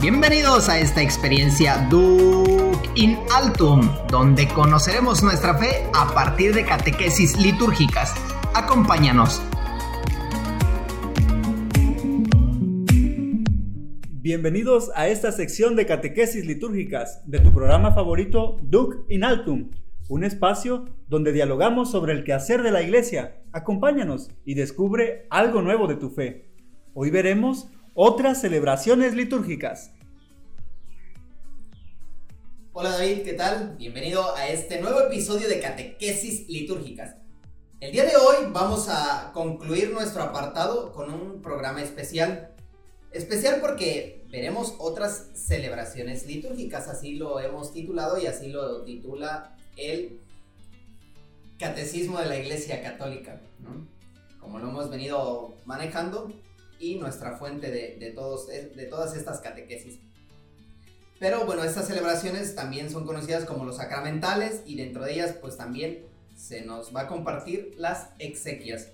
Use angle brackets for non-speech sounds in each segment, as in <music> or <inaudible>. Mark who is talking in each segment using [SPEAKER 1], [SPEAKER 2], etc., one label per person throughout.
[SPEAKER 1] Bienvenidos a esta experiencia Duc in Altum, donde conoceremos nuestra fe a partir de catequesis litúrgicas. Acompáñanos.
[SPEAKER 2] Bienvenidos a esta sección de catequesis litúrgicas de tu programa favorito Duc in Altum, un espacio donde dialogamos sobre el quehacer de la iglesia. Acompáñanos y descubre algo nuevo de tu fe. Hoy veremos otras celebraciones litúrgicas.
[SPEAKER 1] Hola David, ¿qué tal? Bienvenido a este nuevo episodio de Catequesis Litúrgicas. El día de hoy vamos a concluir nuestro apartado con un programa especial. Especial porque veremos otras celebraciones litúrgicas, así lo hemos titulado y así lo titula el Catecismo de la Iglesia Católica, como lo hemos venido manejando y nuestra fuente de, todos, de todas estas catequesis. Pero bueno, estas celebraciones también son conocidas como los sacramentales y dentro de ellas pues también se nos va a compartir las exequias.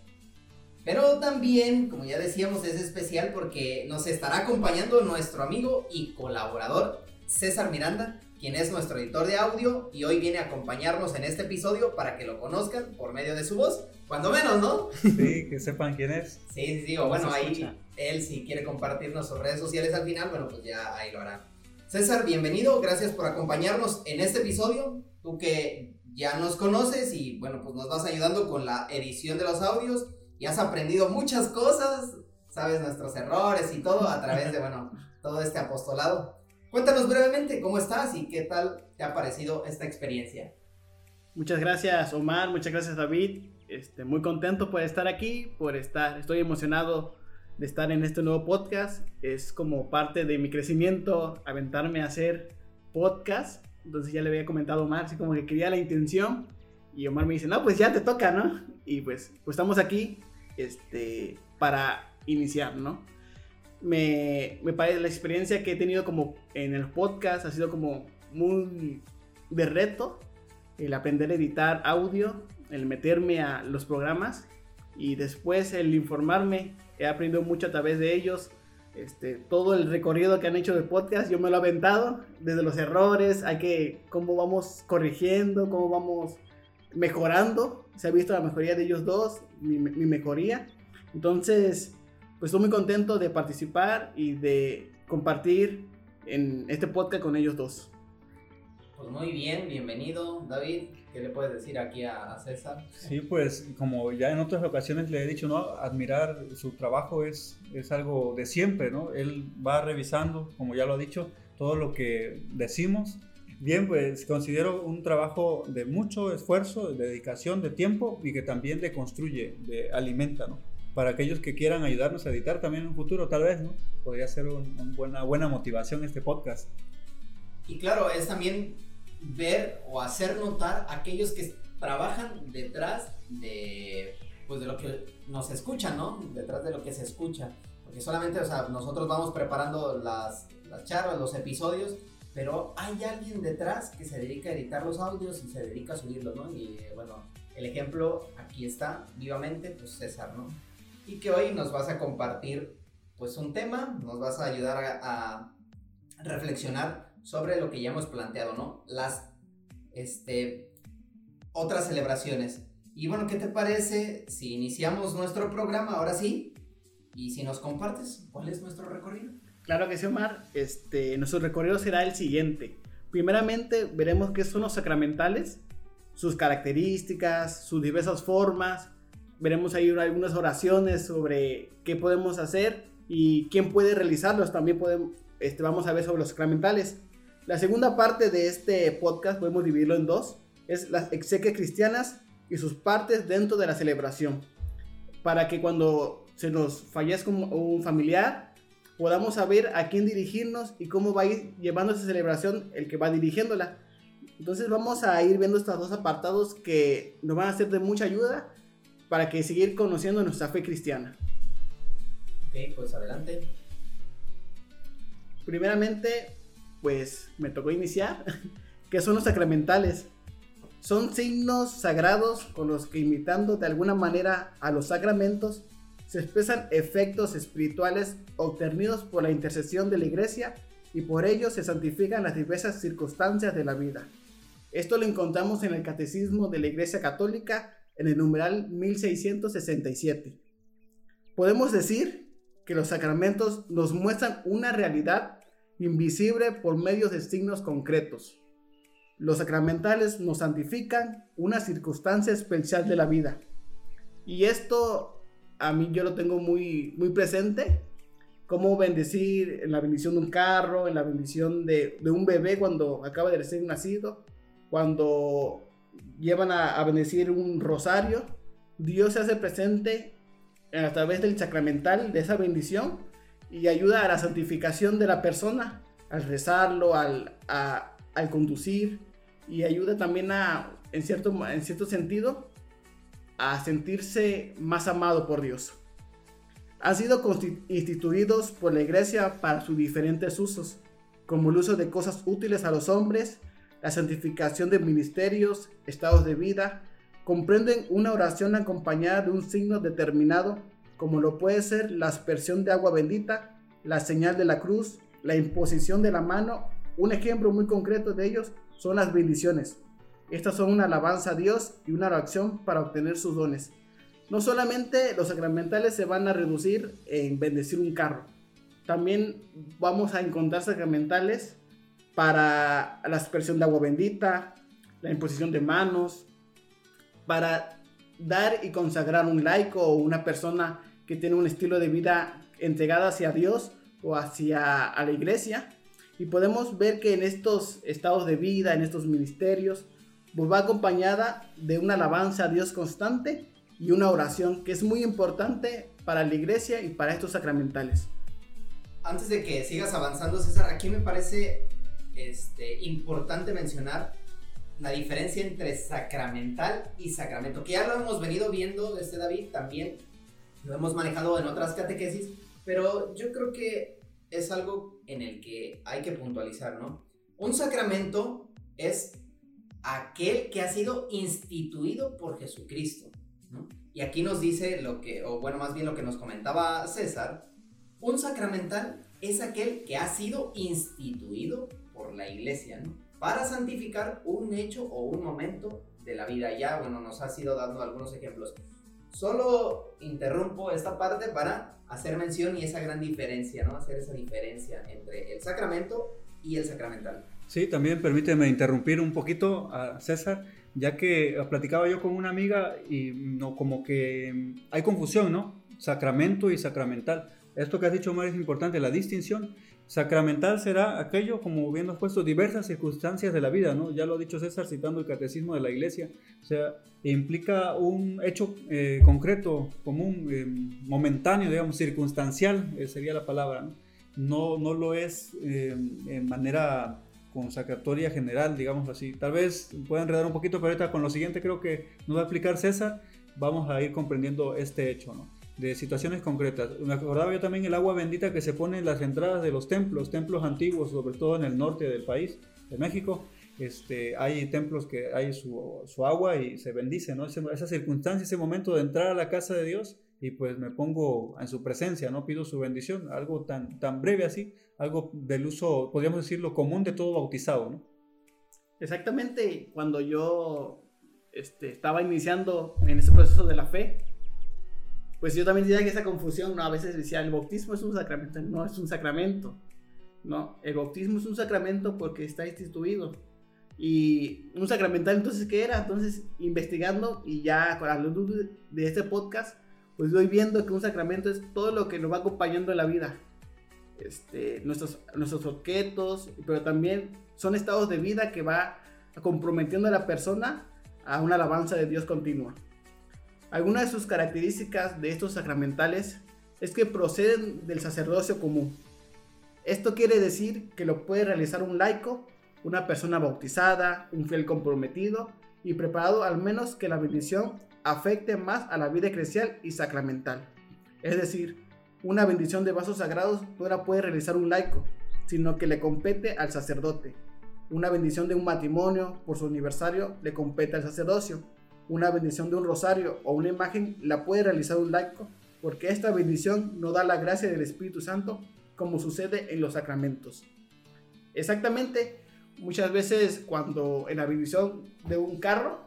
[SPEAKER 1] Pero también, como ya decíamos, es especial porque nos estará acompañando nuestro amigo y colaborador César Miranda, quien es nuestro editor de audio y hoy viene a acompañarnos en este episodio para que lo conozcan por medio de su voz, cuando menos, ¿no?
[SPEAKER 2] Sí, que sepan quién es.
[SPEAKER 1] Sí, sí, sí, bueno, ahí él si quiere compartirnos sus redes sociales al final, bueno, pues ya ahí lo hará. César, bienvenido, gracias por acompañarnos en este episodio. Tú que ya nos conoces y bueno, pues nos vas ayudando con la edición de los audios y has aprendido muchas cosas, sabes nuestros errores y todo a través de, bueno, todo este apostolado. Cuéntanos brevemente cómo estás y qué tal te ha parecido esta experiencia.
[SPEAKER 3] Muchas gracias Omar, muchas gracias David. Este, muy contento por estar aquí, por estar, estoy emocionado de estar en este nuevo podcast. Es como parte de mi crecimiento aventarme a hacer podcast. Entonces ya le había comentado a Omar, así como que quería la intención. Y Omar me dice, no, pues ya te toca, ¿no? Y pues, pues estamos aquí este, para iniciar, ¿no? Me, me parece la experiencia que he tenido como en el podcast ha sido como muy de reto el aprender a editar audio, el meterme a los programas y después el informarme he aprendido mucho a través de ellos. Este, todo el recorrido que han hecho de podcast, yo me lo he aventado, desde los errores, hay que, cómo vamos corrigiendo, cómo vamos mejorando. Se ha visto la mejoría de ellos dos, mi, mi mejoría. Entonces, pues estoy muy contento de participar y de compartir en este podcast con ellos dos.
[SPEAKER 1] Pues muy bien, bienvenido David. ¿Qué le puedes decir aquí a, César?
[SPEAKER 2] Sí, pues como ya en otras ocasiones le he dicho, ¿no? Admirar su trabajo es, es algo de siempre, ¿no? Él va revisando, como ya lo ha dicho, todo lo que decimos. Bien, pues considero un trabajo de mucho esfuerzo, de dedicación, de tiempo y que también de construye, de alimenta, ¿no? Para aquellos que quieran ayudarnos a editar también en un futuro, tal vez, ¿no? Podría ser una buena, buena motivación este podcast.
[SPEAKER 1] Y claro, es también ver o hacer notar aquellos que trabajan detrás de, pues de lo que nos escuchan, ¿no? Detrás de lo que se escucha. Porque solamente, o sea, nosotros vamos preparando las, las charlas, los episodios, pero hay alguien detrás que se dedica a editar los audios y se dedica a subirlos, ¿no? Y bueno, el ejemplo aquí está, vivamente, pues César, ¿no? Y que hoy nos vas a compartir, pues un tema, nos vas a ayudar a, reflexionar sobre lo que ya hemos planteado, ¿no? Las este, otras celebraciones. Y bueno, ¿qué te parece si iniciamos nuestro programa ahora sí? Y si nos compartes, ¿cuál es nuestro recorrido?
[SPEAKER 3] Claro que sí, Omar. Este, nuestro recorrido será el siguiente. Primeramente, veremos qué son los sacramentales, sus características, sus diversas formas. Veremos ahí algunas oraciones sobre qué podemos hacer y quién puede realizarlos. También podemos, este, vamos a ver sobre los sacramentales. La segunda parte de este podcast podemos dividirlo en dos. Es las exequias cristianas y sus partes dentro de la celebración. Para que cuando se nos fallezca un familiar, podamos saber a quién dirigirnos y cómo va a ir llevando esa celebración el que va dirigiéndola. Entonces vamos a ir viendo estos dos apartados que nos van a ser de mucha ayuda para que seguir conociendo nuestra fe cristiana.
[SPEAKER 1] Ok, pues adelante.
[SPEAKER 3] Primeramente, pues me tocó iniciar, <laughs> que son los sacramentales. Son signos sagrados con los que imitando de alguna manera a los sacramentos se expresan efectos espirituales obtenidos por la intercesión de la iglesia y por ello se santifican las diversas circunstancias de la vida. Esto lo encontramos en el Catecismo de la Iglesia Católica en el numeral 1667. Podemos decir que los sacramentos nos muestran una realidad invisible por medio de signos concretos. Los sacramentales nos santifican una circunstancia especial de la vida. Y esto a mí yo lo tengo muy, muy presente. Cómo bendecir en la bendición de un carro, en la bendición de, un bebé cuando acaba de ser nacido, cuando llevan a, a bendecir un rosario. Dios se hace presente a través del sacramental de esa bendición y ayuda a la santificación de la persona al rezarlo, al, al conducir y ayuda también a, en cierto, en cierto sentido, a sentirse más amado por Dios. Han sido instituidos por la iglesia para sus diferentes usos, como el uso de cosas útiles a los hombres, la santificación de ministerios, estados de vida, comprenden una oración acompañada de un signo determinado, como lo puede ser la aspersión de agua bendita, la señal de la cruz, la imposición de la mano. Un ejemplo muy concreto de ellos son las bendiciones. Estas son una alabanza a Dios y una oración para obtener sus dones. No solamente los sacramentales se van a reducir en bendecir un carro, también vamos a encontrar sacramentales para la aspersión de agua bendita, la imposición de manos, para dar y consagrar un laico o una persona que tiene un estilo de vida entregada hacia Dios o hacia a la iglesia. Y podemos ver que en estos estados de vida, en estos ministerios, pues va acompañada de una alabanza a Dios constante y una oración que es muy importante para la iglesia y para estos sacramentales.
[SPEAKER 1] Antes de que sigas avanzando, César, aquí me parece este, importante mencionar la diferencia entre sacramental y sacramento, que ya lo hemos venido viendo desde David también, lo hemos manejado en otras catequesis, pero yo creo que es algo en el que hay que puntualizar, ¿no? Un sacramento es aquel que ha sido instituido por Jesucristo, ¿no? Y aquí nos dice lo que, o bueno, más bien lo que nos comentaba César, un sacramental es aquel que ha sido instituido por la iglesia, ¿no? Para santificar un hecho o un momento de la vida. Ya, bueno, nos ha sido dando algunos ejemplos. Solo interrumpo esta parte para hacer mención y esa gran diferencia, ¿no? Hacer esa diferencia entre el sacramento y el sacramental.
[SPEAKER 2] Sí, también permíteme interrumpir un poquito a César, ya que platicaba yo con una amiga y no como que hay confusión, ¿no? Sacramento y sacramental. Esto que has dicho, Omar, es importante, la distinción. Sacramental será aquello, como bien nos puesto, diversas circunstancias de la vida, ¿no? Ya lo ha dicho César citando el catecismo de la iglesia. O sea, implica un hecho eh, concreto, común, eh, momentáneo, digamos, circunstancial, eh, sería la palabra, ¿no? No, no lo es en manera consacratoria general, digamos así. Tal vez pueda enredar un poquito, pero ahorita con lo siguiente creo que nos va a explicar César, vamos a ir comprendiendo este hecho, ¿no? De situaciones concretas. Me acordaba yo también el agua bendita que se pone en las entradas de los templos, templos antiguos, sobre todo en el norte del país, de México. Este, hay templos que hay su, su agua y se bendice, ¿no? esa circunstancia, ese momento de entrar a la casa de Dios y pues me pongo en su presencia, ¿no? Pido su bendición, algo tan, tan breve así, algo del uso, podríamos decirlo, común de todo bautizado, ¿no?
[SPEAKER 3] Exactamente, cuando yo este, estaba iniciando en ese proceso de la fe, pues yo también diría que esa confusión, ¿no? A veces decía, el bautismo es un sacramento, no es un sacramento, ¿no? El bautismo es un sacramento porque está instituido. Y un sacramental, entonces, ¿qué era? Entonces, investigando y ya con la luz de este podcast, pues voy viendo que un sacramento es todo lo que nos va acompañando en la vida. Este, nuestros, nuestros objetos, pero también son estados de vida que va comprometiendo a la persona a una alabanza de Dios continua. Algunas de sus características de estos sacramentales es que proceden del sacerdocio común. Esto quiere decir que lo puede realizar un laico, una persona bautizada, un fiel comprometido y preparado al menos que la bendición afecte más a la vida eclesial y sacramental. Es decir, una bendición de vasos sagrados no la puede realizar un laico, sino que le compete al sacerdote. Una bendición de un matrimonio por su aniversario le compete al sacerdocio una bendición de un rosario o una imagen la puede realizar un laico, porque esta bendición no da la gracia del Espíritu Santo como sucede en los sacramentos. Exactamente, muchas veces cuando en la bendición de un carro,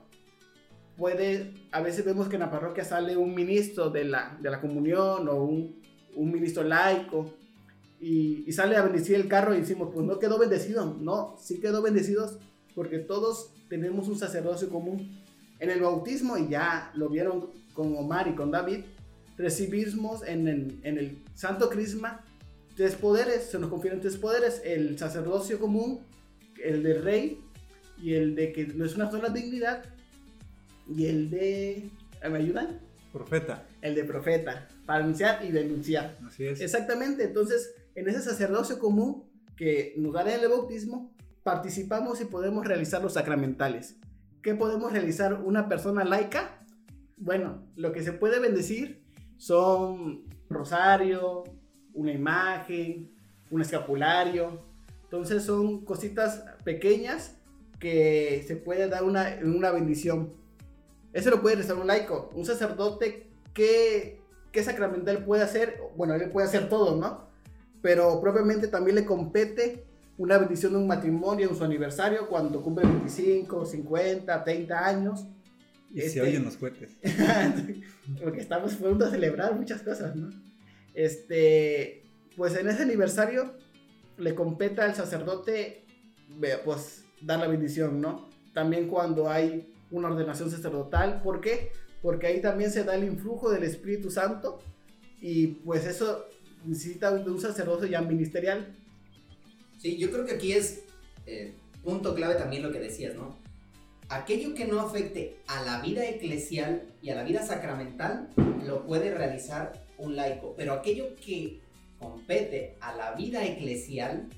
[SPEAKER 3] puede, a veces vemos que en la parroquia sale un ministro de la, de la comunión o un, un ministro laico y, sale a bendecir el carro y decimos, pues no quedó bendecido, no, sí quedó bendecido porque todos tenemos un sacerdocio común. En el bautismo, y ya lo vieron con Omar y con David, recibimos en el, en el Santo Crisma tres poderes, se nos confieren tres poderes, el sacerdocio común, el de rey y el de que no es una sola dignidad y el de... ¿Me ayudan?
[SPEAKER 2] Profeta.
[SPEAKER 3] El de profeta, para anunciar y denunciar.
[SPEAKER 2] Así es.
[SPEAKER 3] Exactamente, entonces en ese sacerdocio común que nos da el bautismo, participamos y podemos realizar los sacramentales. ¿Qué podemos realizar una persona laica? Bueno, lo que se puede bendecir son rosario, una imagen, un escapulario. Entonces son cositas pequeñas que se puede dar una, una bendición. Eso lo puede rezar un laico. Un sacerdote, ¿qué, ¿qué sacramental puede hacer? Bueno, él puede hacer todo, ¿no? Pero propiamente también le compete una bendición de un matrimonio en su aniversario cuando cumple 25, 50, 30 años.
[SPEAKER 2] Y este, se oyen los cohetes. <laughs>
[SPEAKER 3] porque estamos pronto a celebrar muchas cosas, ¿no? Este, pues en ese aniversario le compete al sacerdote, pues, dar la bendición, ¿no? También cuando hay una ordenación sacerdotal, ¿por qué? Porque ahí también se da el influjo del Espíritu Santo y pues eso necesita de un sacerdote ya ministerial.
[SPEAKER 1] Sí, yo creo que aquí es eh, punto clave también lo que decías, ¿no? Aquello que no afecte a la vida eclesial y a la vida sacramental lo puede realizar un laico, pero aquello que compete a la vida eclesial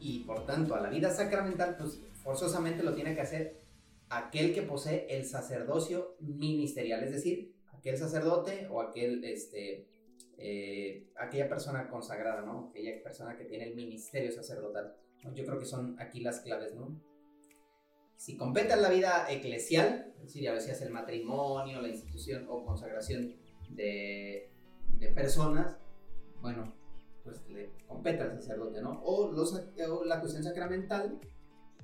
[SPEAKER 1] y por tanto a la vida sacramental, pues forzosamente lo tiene que hacer aquel que posee el sacerdocio ministerial, es decir, aquel sacerdote o aquel, este, eh, aquella persona consagrada, ¿no? Aquella persona que tiene el ministerio sacerdotal. Yo creo que son aquí las claves, ¿no? Si compete a la vida eclesial, es decir, a veces el matrimonio, la institución o consagración de, de personas, bueno, pues le compete al sacerdote, ¿no? O, los, o la cuestión sacramental,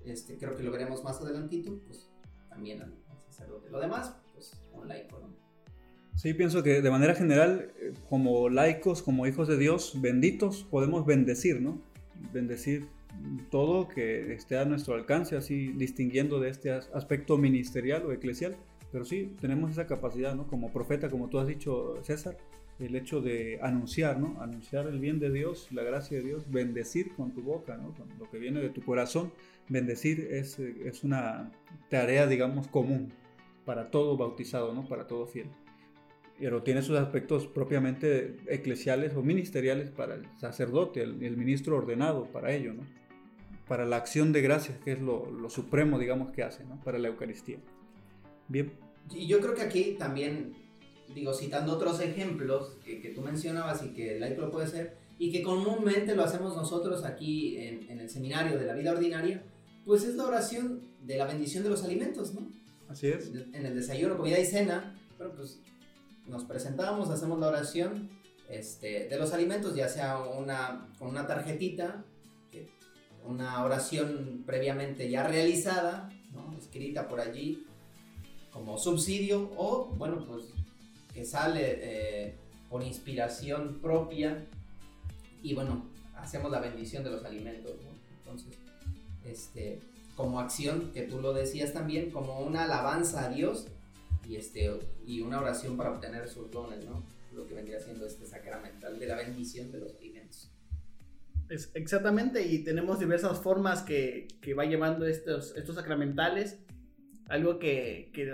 [SPEAKER 1] este, creo que lo veremos más adelantito, pues también al, sacerdote. Lo demás, pues un laico, ¿no?
[SPEAKER 2] Sí, pienso que de manera general, eh, como laicos, como hijos de Dios, benditos, podemos bendecir, ¿no? Bendecir todo que esté a nuestro alcance, así distinguiendo de este aspecto ministerial o eclesial. Pero sí, tenemos esa capacidad, ¿no? Como profeta, como tú has dicho, César, el hecho de anunciar, ¿no? Anunciar el bien de Dios, la gracia de Dios, bendecir con tu boca, ¿no? Con lo que viene de tu corazón. Bendecir es, es una tarea, digamos, común para todo bautizado, ¿no? Para todo fiel. Pero tiene sus aspectos propiamente eclesiales o ministeriales para el sacerdote, el, el ministro ordenado para ello, ¿no? Para la acción de gracias, que es lo, lo supremo, digamos, que hace, ¿no? Para la Eucaristía. Bien.
[SPEAKER 1] Y yo creo que aquí también digo, citando otros ejemplos que, que, tú mencionabas y que el laico lo puede hacer, y que comúnmente lo hacemos nosotros aquí en, en, el seminario de la vida ordinaria, pues es la oración de la bendición de los alimentos, ¿no?
[SPEAKER 2] Así es.
[SPEAKER 1] En el desayuno, comida y cena, pero pues nos presentamos, hacemos la oración este, de los alimentos, ya sea una, con una tarjetita, una oración previamente ya realizada, ¿no? escrita por allí como subsidio, o bueno, pues que sale eh, por inspiración propia y bueno, hacemos la bendición de los alimentos. Entonces, este, como acción, que tú lo decías también, como una alabanza a Dios y, este, y una oración para obtener sus dones, ¿no? Lo que vendría siendo este sacramental de la bendición de los alimentos.
[SPEAKER 3] Es exactamente, y tenemos diversas formas que, que va llevando estos, estos sacramentales. Algo que, que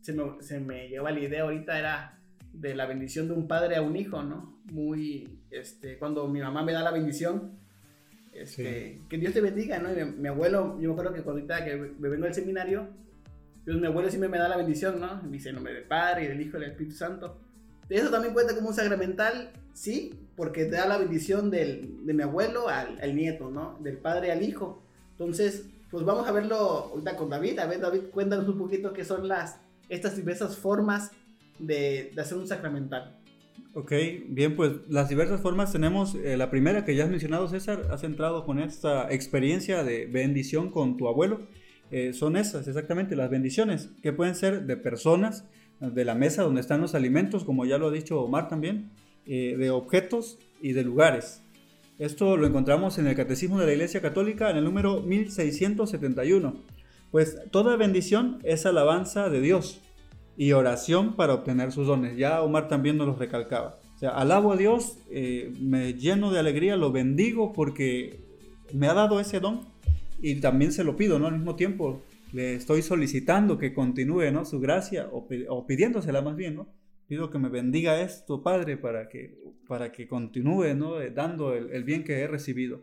[SPEAKER 3] se, me, se me lleva la idea ahorita era de la bendición de un padre a un hijo, ¿no? Muy, este, cuando mi mamá me da la bendición, este, que Dios te bendiga, ¿no? mi, abuelo, yo me acuerdo que cuando ahorita que me vengo al seminario, pues mi abuelo siempre me da la bendición, ¿no? Me dice en nombre del Padre y del Hijo y del Espíritu Santo. Eso también cuenta como un sacramental, sí, porque te da la bendición del, de mi abuelo al, al, nieto, ¿no? Del padre al hijo. Entonces, pues vamos a verlo ahorita con David. A ver, David, cuéntanos un poquito qué son las, estas diversas formas de, de hacer un sacramental.
[SPEAKER 2] Ok, bien, pues las diversas formas tenemos, eh, la primera que ya has mencionado César, has entrado con esta experiencia de bendición con tu abuelo, eh, son esas exactamente las bendiciones, que pueden ser de personas, de la mesa donde están los alimentos, como ya lo ha dicho Omar también, eh, de objetos y de lugares. Esto lo encontramos en el Catecismo de la Iglesia Católica en el número 1671. Pues toda bendición es alabanza de Dios y oración para obtener sus dones. Ya Omar también nos lo recalcaba. O sea, alabo a Dios, eh, me lleno de alegría, lo bendigo porque me ha dado ese don y también se lo pido, ¿no? Al mismo tiempo le estoy solicitando que continúe, ¿no? Su gracia o, o pidiéndosela más bien, ¿no? Pido que me bendiga esto, Padre, para que, para que continúe, ¿no? Eh, dando el, bien que he recibido.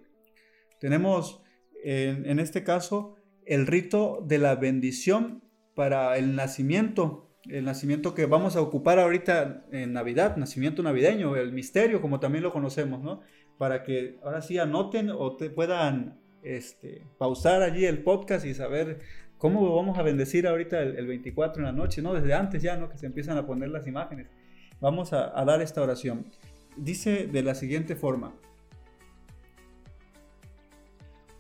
[SPEAKER 2] Tenemos en, en este caso el rito de la bendición para el nacimiento el nacimiento que vamos a ocupar ahorita en Navidad, nacimiento navideño, el misterio como también lo conocemos, ¿no? Para que ahora sí anoten o te puedan este, pausar allí el podcast y saber cómo vamos a bendecir ahorita el, 24 en la noche, ¿no? Desde antes ya, ¿no? Que se empiezan a poner las imágenes. Vamos a, a dar esta oración. Dice de la siguiente forma.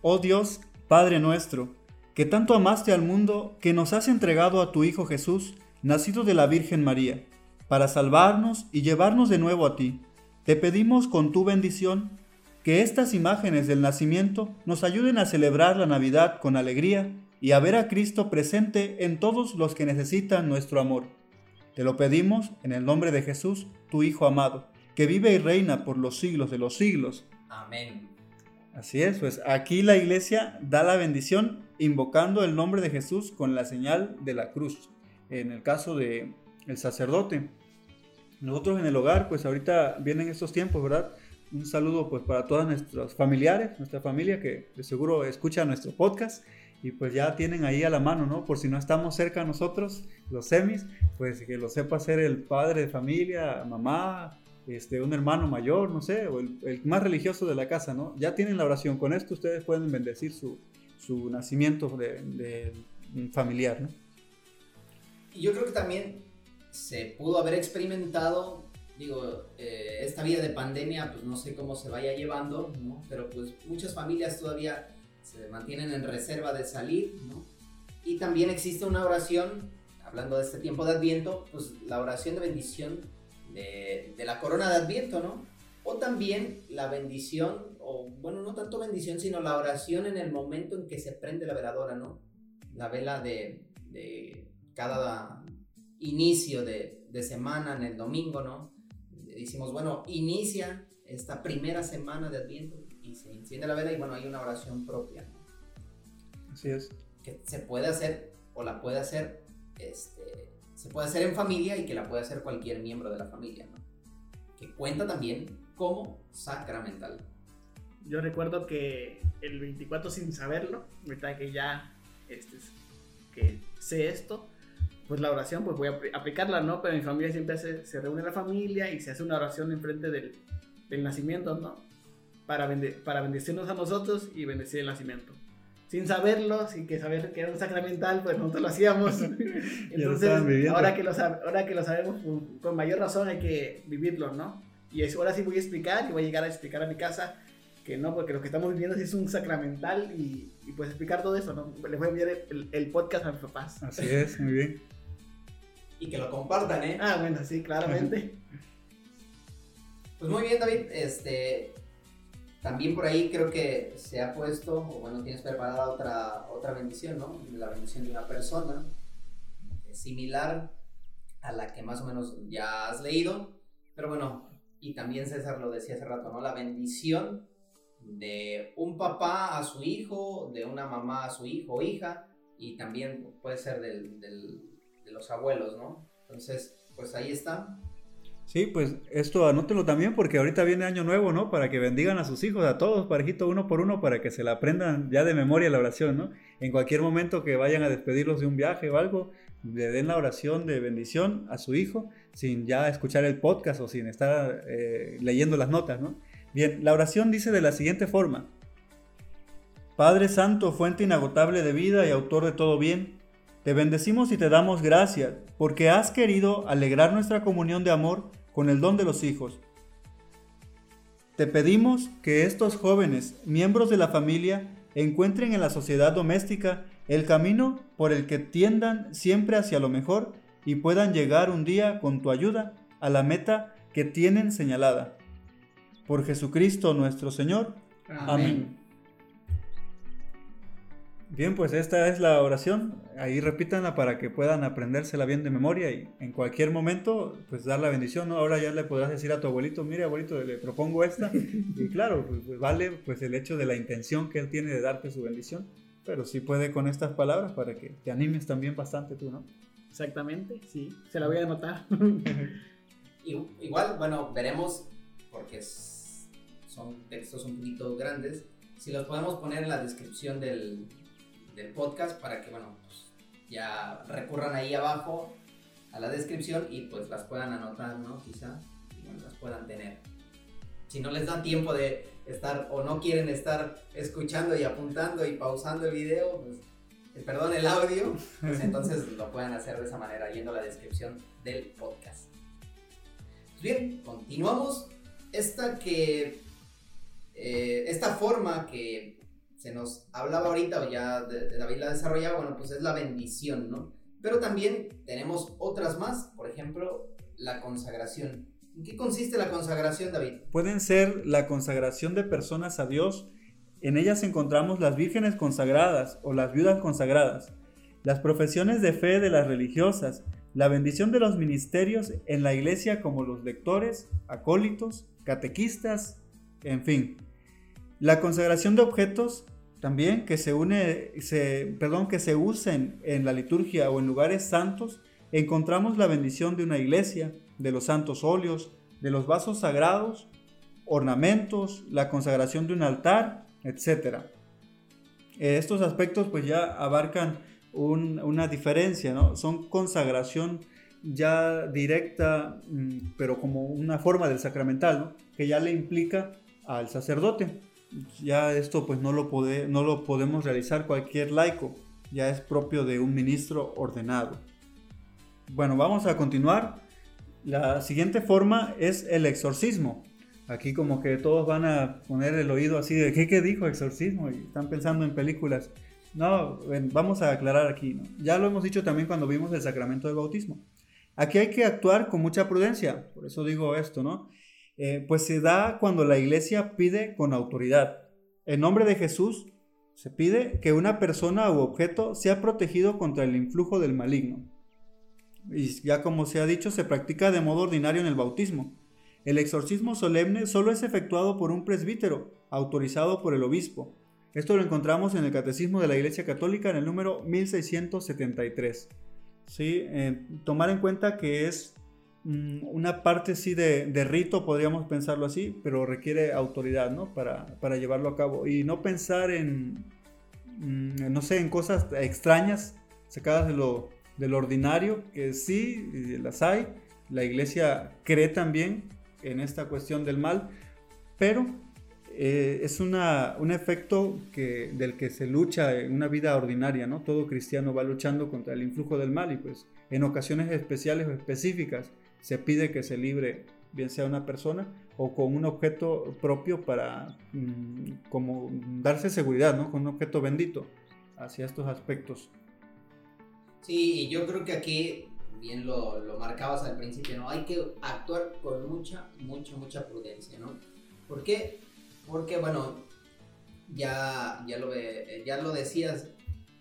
[SPEAKER 2] Oh Dios, Padre nuestro, que tanto amaste al mundo, que nos has entregado a tu Hijo Jesús, nacido de la Virgen María, para salvarnos y llevarnos de nuevo a ti. Te pedimos con tu bendición que estas imágenes del nacimiento nos ayuden a celebrar la Navidad con alegría y a ver a Cristo presente en todos los que necesitan nuestro amor. Te lo pedimos en el nombre de Jesús, tu Hijo amado, que vive y reina por los siglos de los siglos.
[SPEAKER 1] Amén.
[SPEAKER 2] Así es, pues aquí la iglesia da la bendición invocando el nombre de Jesús con la señal de la cruz en el caso de el sacerdote. Nosotros en el hogar, pues ahorita vienen estos tiempos, ¿verdad? Un saludo pues para todos nuestros familiares, nuestra familia que de seguro escucha nuestro podcast y pues ya tienen ahí a la mano, ¿no? Por si no estamos cerca nosotros, los semis, pues que lo sepa ser el padre de familia, mamá, este, un hermano mayor, no sé, o el, más religioso de la casa, ¿no? Ya tienen la oración, con esto ustedes pueden bendecir su, su nacimiento de, de familiar, ¿no?
[SPEAKER 1] Y yo creo que también se pudo haber experimentado, digo, eh, esta vida de pandemia, pues no sé cómo se vaya llevando, ¿no? Pero pues muchas familias todavía se mantienen en reserva de salir, ¿no? Y también existe una oración, hablando de este tiempo de Adviento, pues la oración de bendición de, de la corona de Adviento, ¿no? O también la bendición, o bueno, no tanto bendición, sino la oración en el momento en que se prende la veladora, ¿no? La vela de, de cada inicio de, de, semana en el domingo, ¿no? Decimos, bueno, inicia esta primera semana de Adviento y se enciende la vela y bueno, hay una oración propia.
[SPEAKER 2] Así es.
[SPEAKER 1] Que se puede hacer o la puede hacer, este, se puede hacer en familia y que la puede hacer cualquier miembro de la familia, ¿no? Que cuenta también como sacramental.
[SPEAKER 3] Yo recuerdo que el 24 sin saberlo, ahorita que ya este, que sé esto, pues la oración, pues voy a aplicarla, ¿no? Pero en mi familia siempre se reúne la familia y se hace una oración enfrente del, del nacimiento, ¿no? Para, para bendecirnos a nosotros y bendecir el nacimiento. Sin saberlo, sin que saber que era un sacramental, pues nosotros lo hacíamos. <laughs> <laughs> Entonces, ahora, que lo, ahora que lo sabemos, pues, con mayor razón hay que vivirlo, ¿no? Y ahora sí voy a explicar y voy a llegar a explicar a mi casa que no, porque lo que estamos viviendo es un sacramental y, y pues explicar todo eso, ¿no? Les voy a enviar el, el, podcast a mis papás.
[SPEAKER 2] Así es, muy bien
[SPEAKER 1] y que lo compartan, ¿eh?
[SPEAKER 3] Ah, bueno, sí, claramente.
[SPEAKER 1] Pues muy bien, David. Este, también por ahí creo que se ha puesto, o bueno, tienes preparada otra, otra bendición, ¿no? La bendición de una persona, similar a la que más o menos ya has leído. Pero bueno, y también César lo decía hace rato, ¿no? La bendición de un papá a su hijo, de una mamá a su hijo o hija, y también puede ser de los abuelos, ¿no? Entonces, pues ahí está.
[SPEAKER 2] Sí, pues esto anótelo también porque ahorita viene año nuevo, ¿no? Para que bendigan a sus hijos, a todos, parejito, uno por uno, para que se la aprendan ya de memoria la oración, ¿no? En cualquier momento que vayan a despedirlos de un viaje o algo, le den la oración de bendición a su hijo sin ya escuchar el podcast o sin estar eh, leyendo las notas, ¿no? Bien, la oración dice de la siguiente forma. Padre Santo, fuente inagotable de vida y autor de todo bien, te bendecimos y te damos gracias, porque has querido alegrar nuestra comunión de amor con el don de los hijos. Te pedimos que estos jóvenes, miembros de la familia, encuentren en la sociedad doméstica el camino por el que tiendan siempre hacia lo mejor y puedan llegar un día con tu ayuda a la meta que tienen señalada. Por Jesucristo nuestro Señor. Amén. Bien, pues esta es la oración. Ahí repítanla para que puedan aprendérsela bien de memoria y en cualquier momento, pues dar la bendición. ¿no? Ahora ya le podrás decir a tu abuelito, mire abuelito, le propongo esta. <laughs> Y claro, pues, pues, vale pues el hecho de la intención que él tiene de darte su bendición. Pero sí puede con estas palabras para que te animes también bastante tú, ¿no?
[SPEAKER 3] Exactamente, sí. Se la voy a anotar. <laughs>
[SPEAKER 1] Igual, bueno, veremos, porque son textos un poquito grandes, si los podemos poner en la descripción del, del podcast para que, bueno, pues ya recurran ahí abajo a la descripción y pues las puedan anotar, ¿no? Quizá, y bueno, las puedan tener. Si no les dan tiempo de estar o no quieren estar escuchando y apuntando y pausando el video, pues, eh, perdón, el audio, pues <laughs> entonces lo pueden hacer de esa manera yendo a la descripción del podcast. Pues bien, continuamos. Esta que. Eh, esta forma que se nos hablaba ahorita, o ya David la desarrollaba, bueno, pues es la bendición, ¿no? Pero también tenemos otras más, por ejemplo, la consagración. ¿En qué consiste la consagración, David?
[SPEAKER 2] Pueden ser la consagración de personas a Dios. En ellas encontramos las vírgenes consagradas o las viudas consagradas, las profesiones de fe de las religiosas, la bendición de los ministerios en la iglesia como los lectores, acólitos, catequistas, en fin. La consagración de objetos también que se une, perdón, que se usen en la liturgia o en lugares santos, encontramos la bendición de una iglesia, de los santos óleos, de los vasos sagrados, ornamentos, la consagración de un altar, etc. Estos aspectos pues ya abarcan una diferencia, ¿no? Son consagración ya directa, mm, pero como una forma del sacramental, que ya le implica al sacerdote ya esto pues no lo, no lo podemos realizar cualquier laico, ya es propio de un ministro ordenado. Bueno, vamos a continuar. La siguiente forma es el exorcismo. Aquí como que todos van a poner el oído así de ¿qué, qué dijo exorcismo? Y están pensando en películas. No, vamos a aclarar aquí. Ya lo hemos dicho también cuando vimos el sacramento del bautismo. Aquí hay que actuar con mucha prudencia. Por eso digo esto, ¿no? Eh, pues se da cuando la iglesia pide con autoridad. En nombre de Jesús se pide que una persona u objeto sea protegido contra el influjo del maligno. Y ya como se ha dicho, se practica de modo ordinario en el bautismo. El exorcismo solemne solo es efectuado por un presbítero, autorizado por el obispo. Esto lo encontramos en el Catecismo de la Iglesia Católica en el número 1673. ¿Sí? Eh, tomar en cuenta que es una parte sí de, rito, podríamos pensarlo así, pero requiere autoridad, ¿no? Para, para llevarlo a cabo. Y no pensar en, mm, no sé, en cosas extrañas, sacadas de lo, del ordinario, que sí, las hay. La iglesia cree también en esta cuestión del mal, pero eh, es una, un efecto que, del que se lucha en una vida ordinaria, ¿no? Todo cristiano va luchando contra el influjo del mal y pues en ocasiones especiales o específicas se pide que se libre bien sea una persona o con un objeto propio para mm, como darse seguridad, ¿no? Con un objeto bendito hacia estos aspectos.
[SPEAKER 1] Sí, yo creo que aquí bien lo, lo, marcabas al principio, ¿no? Hay que actuar con mucha, mucha, mucha prudencia, ¿no? ¿Por qué? Porque, bueno, ya, ya, lo, ya lo decías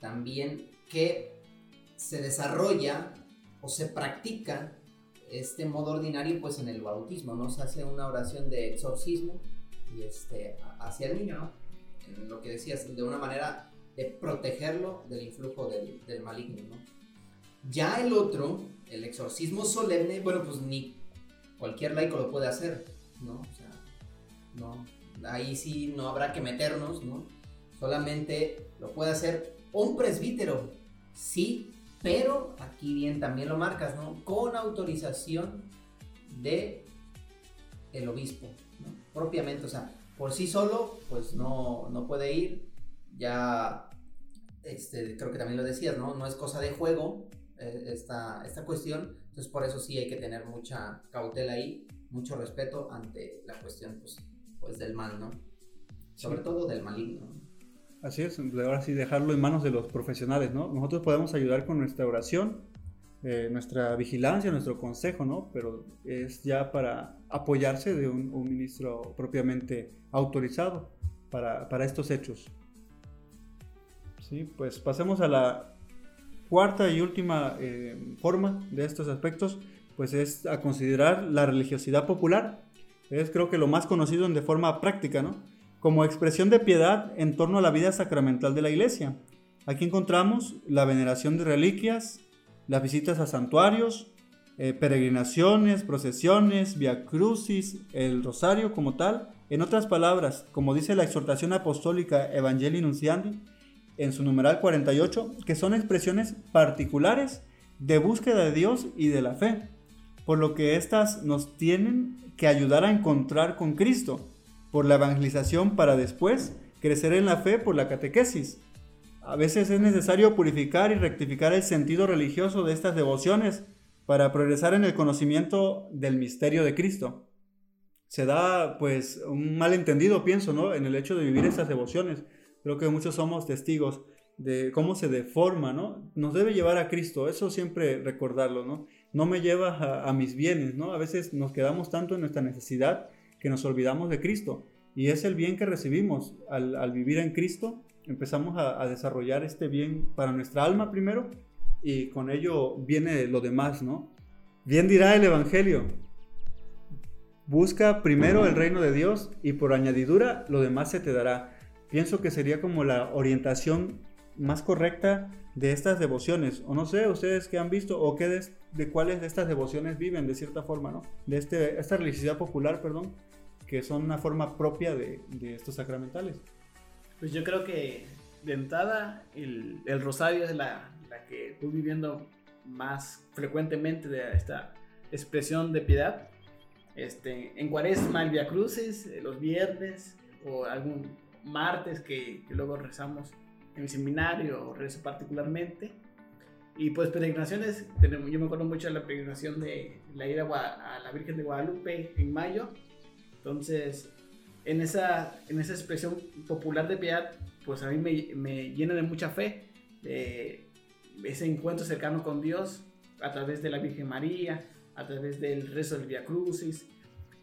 [SPEAKER 1] también que se desarrolla o se practica este modo ordinario pues en el bautismo, ¿no? Se hace una oración de exorcismo y este, hacia el niño, ¿no? En lo que decías, de una manera de protegerlo del influjo del, del maligno, ¿no? Ya el otro, el exorcismo solemne, bueno, pues ni cualquier laico lo puede hacer, ¿no? O sea, no, ahí sí no habrá que meternos, ¿no? Solamente lo puede hacer un presbítero, sí pero aquí bien también lo marcas, ¿no? Con autorización de el obispo, ¿no? Propiamente, o sea, por sí solo, pues no, no puede ir. Ya, este, creo que también lo decías, ¿no? No es cosa de juego eh, esta, esta cuestión, Entonces por eso sí hay que tener mucha cautela ahí, mucho respeto ante la cuestión pues, pues del mal, ¿no? Sobre todo del maligno.
[SPEAKER 2] Así es, ahora sí dejarlo en manos de los profesionales, ¿no? Nosotros podemos ayudar con nuestra oración, eh, nuestra vigilancia, nuestro consejo, ¿no? Pero es ya para apoyarse de un, ministro propiamente autorizado para, para, estos hechos. Sí, pues pasemos a la cuarta y última eh, forma de estos aspectos, pues es a considerar la religiosidad popular. Es creo que lo más conocido de forma práctica, ¿no? Como expresión de piedad en torno a la vida sacramental de la iglesia. Aquí encontramos la veneración de reliquias, las visitas a santuarios, eh, peregrinaciones, procesiones, via crucis, el rosario como tal. En otras palabras, como dice la exhortación apostólica Evangelii Nunciandi en su numeral 48, que son expresiones particulares de búsqueda de Dios y de la fe, por lo que éstas nos tienen que ayudar a encontrar con Cristo, por la evangelización para después crecer en la fe por la catequesis. A veces es necesario purificar y rectificar el sentido religioso de estas devociones para progresar en el conocimiento del misterio de Cristo. Se da pues un malentendido, pienso, ¿no? En el hecho de vivir estas devociones. Creo que muchos somos testigos de cómo se deforma, ¿no? Nos debe llevar a Cristo, eso siempre recordarlo, ¿no? No me lleva a, mis bienes, ¿no? A veces nos quedamos tanto en nuestra necesidad que nos olvidamos de Cristo. Y es el bien que recibimos al, vivir en Cristo empezamos a, desarrollar este bien para nuestra alma primero y con ello viene lo demás, ¿no? Bien dirá el Evangelio, busca primero el reino de Dios y por añadidura lo demás se te dará. Pienso que sería como la orientación más correcta de estas devociones, o no sé, ustedes que han visto o qué de, cuáles de estas devociones viven de cierta forma, ¿no? De este, esta religiosidad popular, perdón, que son una forma propia de, de estos sacramentales.
[SPEAKER 3] Pues yo creo que de entrada el, el rosario es la, la, que estoy viviendo más frecuentemente de esta expresión de piedad. Este, en cuaresma el Via Crucis, eh, los viernes o algún martes que, que luego rezamos en mi seminario o rezo particularmente. Y pues peregrinaciones, yo me acuerdo mucho de la peregrinación de la ida a la Virgen de Guadalupe en mayo. Entonces, en esa, en esa expresión popular de piedad, pues a mí me, me llena de mucha fe, ese encuentro cercano con Dios a través de la Virgen María, a través del rezo del Via Crucis,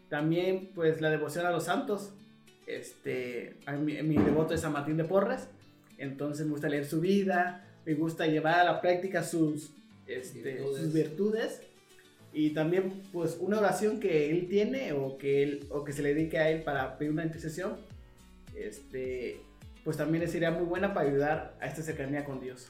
[SPEAKER 3] también pues la devoción a los santos, este, a mi, mi devoto es San Martín de Porres, entonces me gusta leer su vida, me gusta llevar a la práctica sus, este, sus virtudes y también, pues, una oración que él tiene o que, él, o que se le dedique a él para pedir una intercesión, este, pues también sería muy buena para ayudar a esta cercanía con Dios.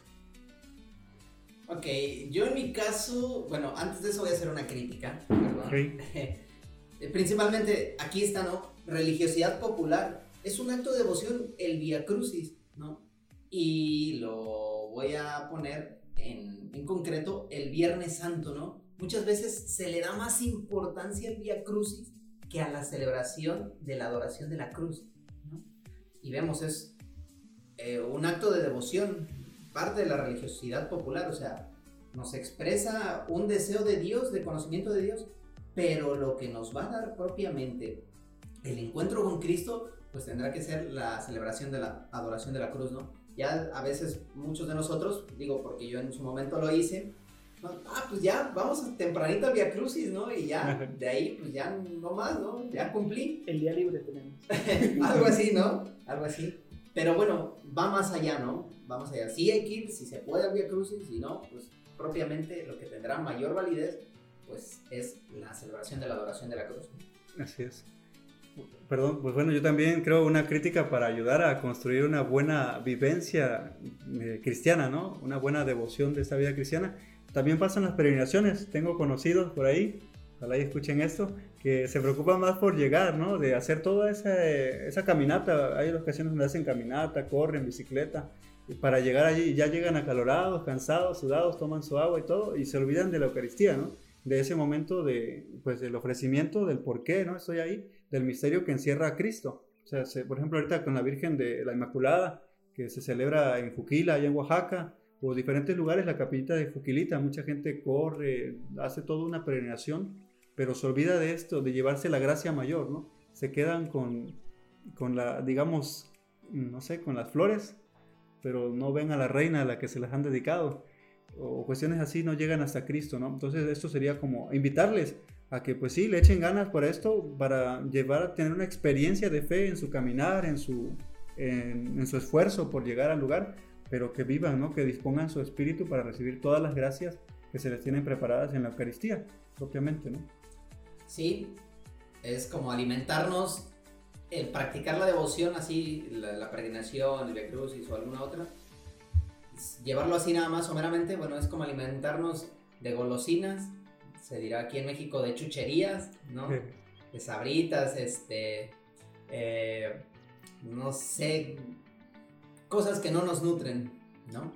[SPEAKER 1] Ok, yo en mi caso, bueno, antes de eso voy a hacer una crítica, <laughs> Principalmente, aquí está, ¿no? Religiosidad popular. Es un acto de devoción, el Via Crucis, ¿no? Y lo voy a poner en, en concreto el Viernes Santo, ¿no? Muchas veces se le da más importancia al Via Crucis que a la celebración de la adoración de la cruz. Y vemos, es eh, un acto de devoción, parte de la religiosidad popular, o sea, nos expresa un deseo de Dios, de conocimiento de Dios, pero lo que nos va a dar propiamente el encuentro con Cristo, pues tendrá que ser la celebración de la adoración de la cruz, ¿no? Ya a veces muchos de nosotros, digo porque yo en su momento lo hice, ah, pues ya, vamos tempranito al Via Crucis, ¿no? Y ya, de ahí, pues ya no más, ¿no? Ya cumplí.
[SPEAKER 3] El día libre tenemos. <laughs>
[SPEAKER 1] Algo así, ¿no? Algo así. Pero bueno, va más allá, ¿no? Vamos allá. Sí hay que ir, si se puede al Via Crucis, si no, pues propiamente lo que tendrá mayor validez, pues es la celebración de la adoración de la cruz.
[SPEAKER 2] Así es. Perdón, pues bueno, yo también creo una crítica para ayudar a construir una buena vivencia eh, cristiana, ¿no? Una buena devoción de esta vida cristiana también pasan las peregrinaciones. Tengo conocidos por ahí, ojalá y escuchen esto, que se preocupan más por llegar, ¿no? De hacer toda esa, esa caminata. Hay ocasiones donde hacen caminata, corren, bicicleta. Y para llegar allí ya llegan acalorados, cansados, sudados, toman su agua y todo, y se olvidan de la Eucaristía, ¿no? De ese momento de, pues, del ofrecimiento, del por qué, ¿no? Estoy ahí, del misterio que encierra a Cristo. O sea, por ejemplo, ahorita con la Virgen de la Inmaculada, que se celebra en Fuquila, allá en Oaxaca, o diferentes lugares, la capillita de Fuquilita, mucha gente corre, hace toda una peregrinación, pero se olvida de esto, de llevarse la gracia mayor, ¿no? Se quedan con, con la, digamos, no sé, con las flores, pero no ven a la reina a la que se las han dedicado, o cuestiones así no llegan hasta Cristo, ¿no? Entonces esto sería como invitarles a que pues sí, le echen ganas para esto, para llevar tener una experiencia de fe en su caminar, en su, en, su esfuerzo por llegar al lugar, pero que vivan, ¿no? que dispongan su espíritu para recibir todas las gracias que se les tienen preparadas en la Eucaristía, propiamente. ¿no?
[SPEAKER 1] Sí, es como alimentarnos, el practicar la devoción así, la, peregrinación, el Crucis o alguna otra, llevarlo así nada más o meramente, bueno, es como alimentarnos de golosinas, se dirá aquí en México, de chucherías, ¿no? De sabritas, este, eh, no sé, cosas que no nos nutren, ¿no?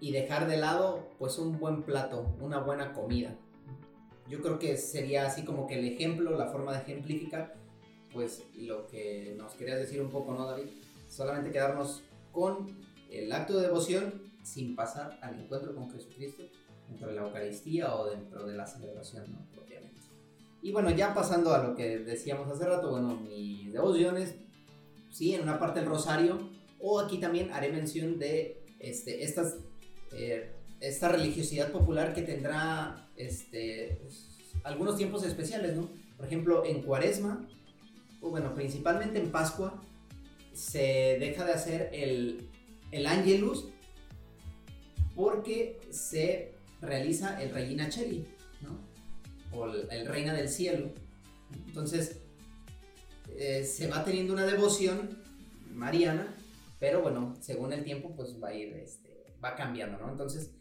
[SPEAKER 1] Y dejar de lado, pues, un buen plato, una buena comida. Yo creo que sería así como que el ejemplo, la forma de ejemplificar, pues, lo que nos querías decir un poco, ¿no, David? Solamente quedarnos con el acto de devoción sin pasar al encuentro con Jesucristo dentro de la Eucaristía o dentro de la celebración, ¿no? Propiamente. Y bueno, ya pasando a lo que decíamos hace rato, bueno, mis devociones, sí, en una parte del rosario, o aquí también haré mención de este, eh, esta religiosidad popular que tendrá este, pues, algunos tiempos especiales, ¿no? Por ejemplo, en Cuaresma, o bueno, principalmente en Pascua, se deja de hacer el, el Angelus porque se realiza el Regina Cheli, ¿no? O el, Reina del Cielo. Entonces, eh, se va teniendo una devoción mariana, pero bueno, según el tiempo, pues va a ir, este, va cambiando, ¿no? Entonces,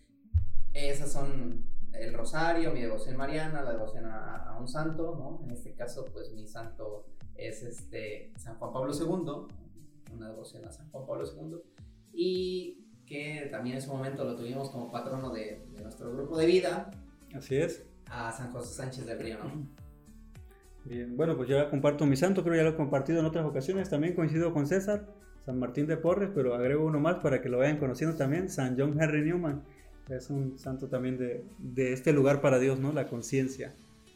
[SPEAKER 1] esas son el rosario, mi devoción mariana, la devoción a, un santo, ¿no? En este caso, pues mi santo es este San Juan Pablo II, una devoción a San Juan Pablo II. Y que también en su momento lo tuvimos como patrono de, nuestro grupo de vida.
[SPEAKER 2] Así es.
[SPEAKER 1] A San José Sánchez del Río, ¿no?
[SPEAKER 2] Bien, bueno, pues ya comparto mi santo, creo ya lo he compartido en otras ocasiones, también coincido con César, San Martín de Porres, pero agrego uno más para que lo vayan conociendo también, San John Henry Newman, es un santo también de, de este lugar para Dios, ¿no? La conciencia,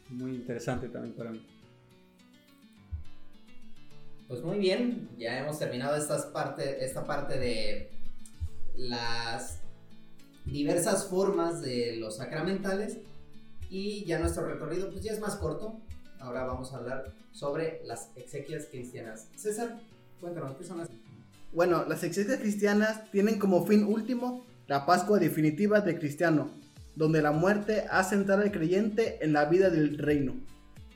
[SPEAKER 2] muy interesante también para mí.
[SPEAKER 1] Pues muy bien, ya hemos terminado estas parte, esta parte de las diversas formas de los sacramentales y ya nuestro recorrido pues ya es más corto. Ahora vamos a hablar sobre las exequias cristianas. César, cuéntanos, ¿qué son las
[SPEAKER 3] Bueno, las exequias cristianas tienen como fin último la Pascua definitiva del cristiano, donde la muerte hace entrar al creyente en la vida del reino,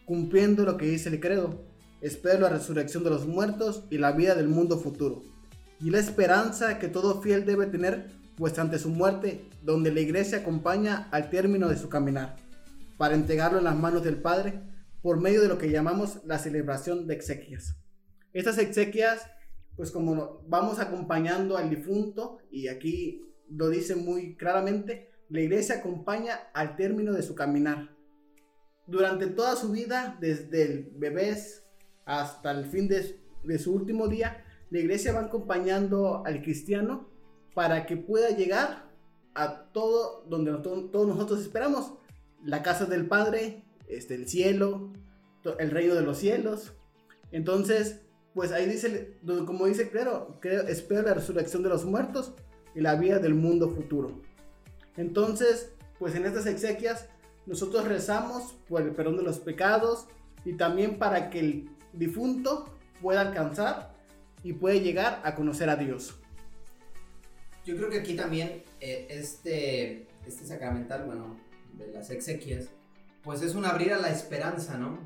[SPEAKER 3] cumpliendo lo que dice el credo. Espero la resurrección de los muertos y la vida del mundo futuro y la esperanza que todo fiel debe tener, pues ante su muerte, donde la iglesia acompaña al término de su caminar, para entregarlo en las manos del Padre, por medio de lo que llamamos la celebración de exequias. Estas exequias, pues como vamos acompañando al difunto, y aquí lo dice muy claramente, la iglesia acompaña al término de su caminar. Durante toda su vida, desde el bebés hasta el fin de, su último día, la iglesia va acompañando al cristiano para que pueda llegar a todo donde todos nosotros esperamos. La casa del Padre, este, el cielo, el reino de los cielos. Entonces, pues ahí dice, como dice claro, creo, espero la resurrección de los muertos y la vida del mundo futuro. Entonces, pues en estas exequias nosotros rezamos por el perdón de los pecados y también para que el difunto pueda alcanzar y puede llegar a conocer a Dios.
[SPEAKER 1] Yo creo que aquí también eh, este, este sacramental, bueno, de las exequias, pues es un abrir a la esperanza, ¿no?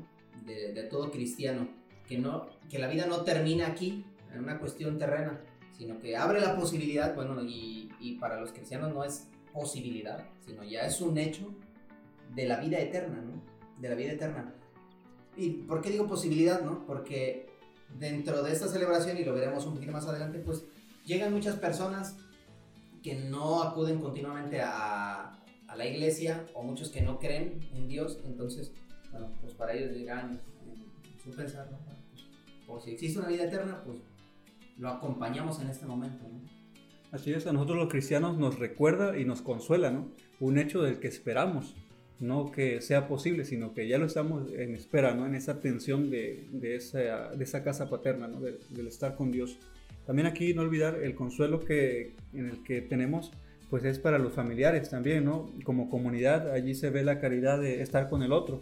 [SPEAKER 1] De, todo cristiano, que, no, que la vida no termina aquí, en una cuestión terrena, sino que abre la posibilidad, bueno, y, y para los cristianos no es posibilidad, sino ya es un hecho de la vida eterna, ¿no? De la vida eterna. ¿Y por qué digo posibilidad, no? Porque dentro de esta celebración, y lo veremos un poquito más adelante, pues llegan muchas personas que no acuden continuamente a, a la iglesia o muchos que no creen en Dios, entonces, bueno, pues para ellos llegan su pensar, ¿no? pues, si existe una vida eterna, pues lo acompañamos en este momento.
[SPEAKER 2] Así es, a nosotros los cristianos nos recuerda y nos consuela, ¿no? Un hecho del que esperamos, no que sea posible, sino que ya lo estamos en espera, ¿no? En esa tensión de, de, esa, de esa, casa paterna, ¿no? del estar con Dios. También aquí no olvidar el consuelo que, en el que tenemos, pues es para los familiares también, ¿no? Como comunidad, allí se ve la caridad de estar con el otro,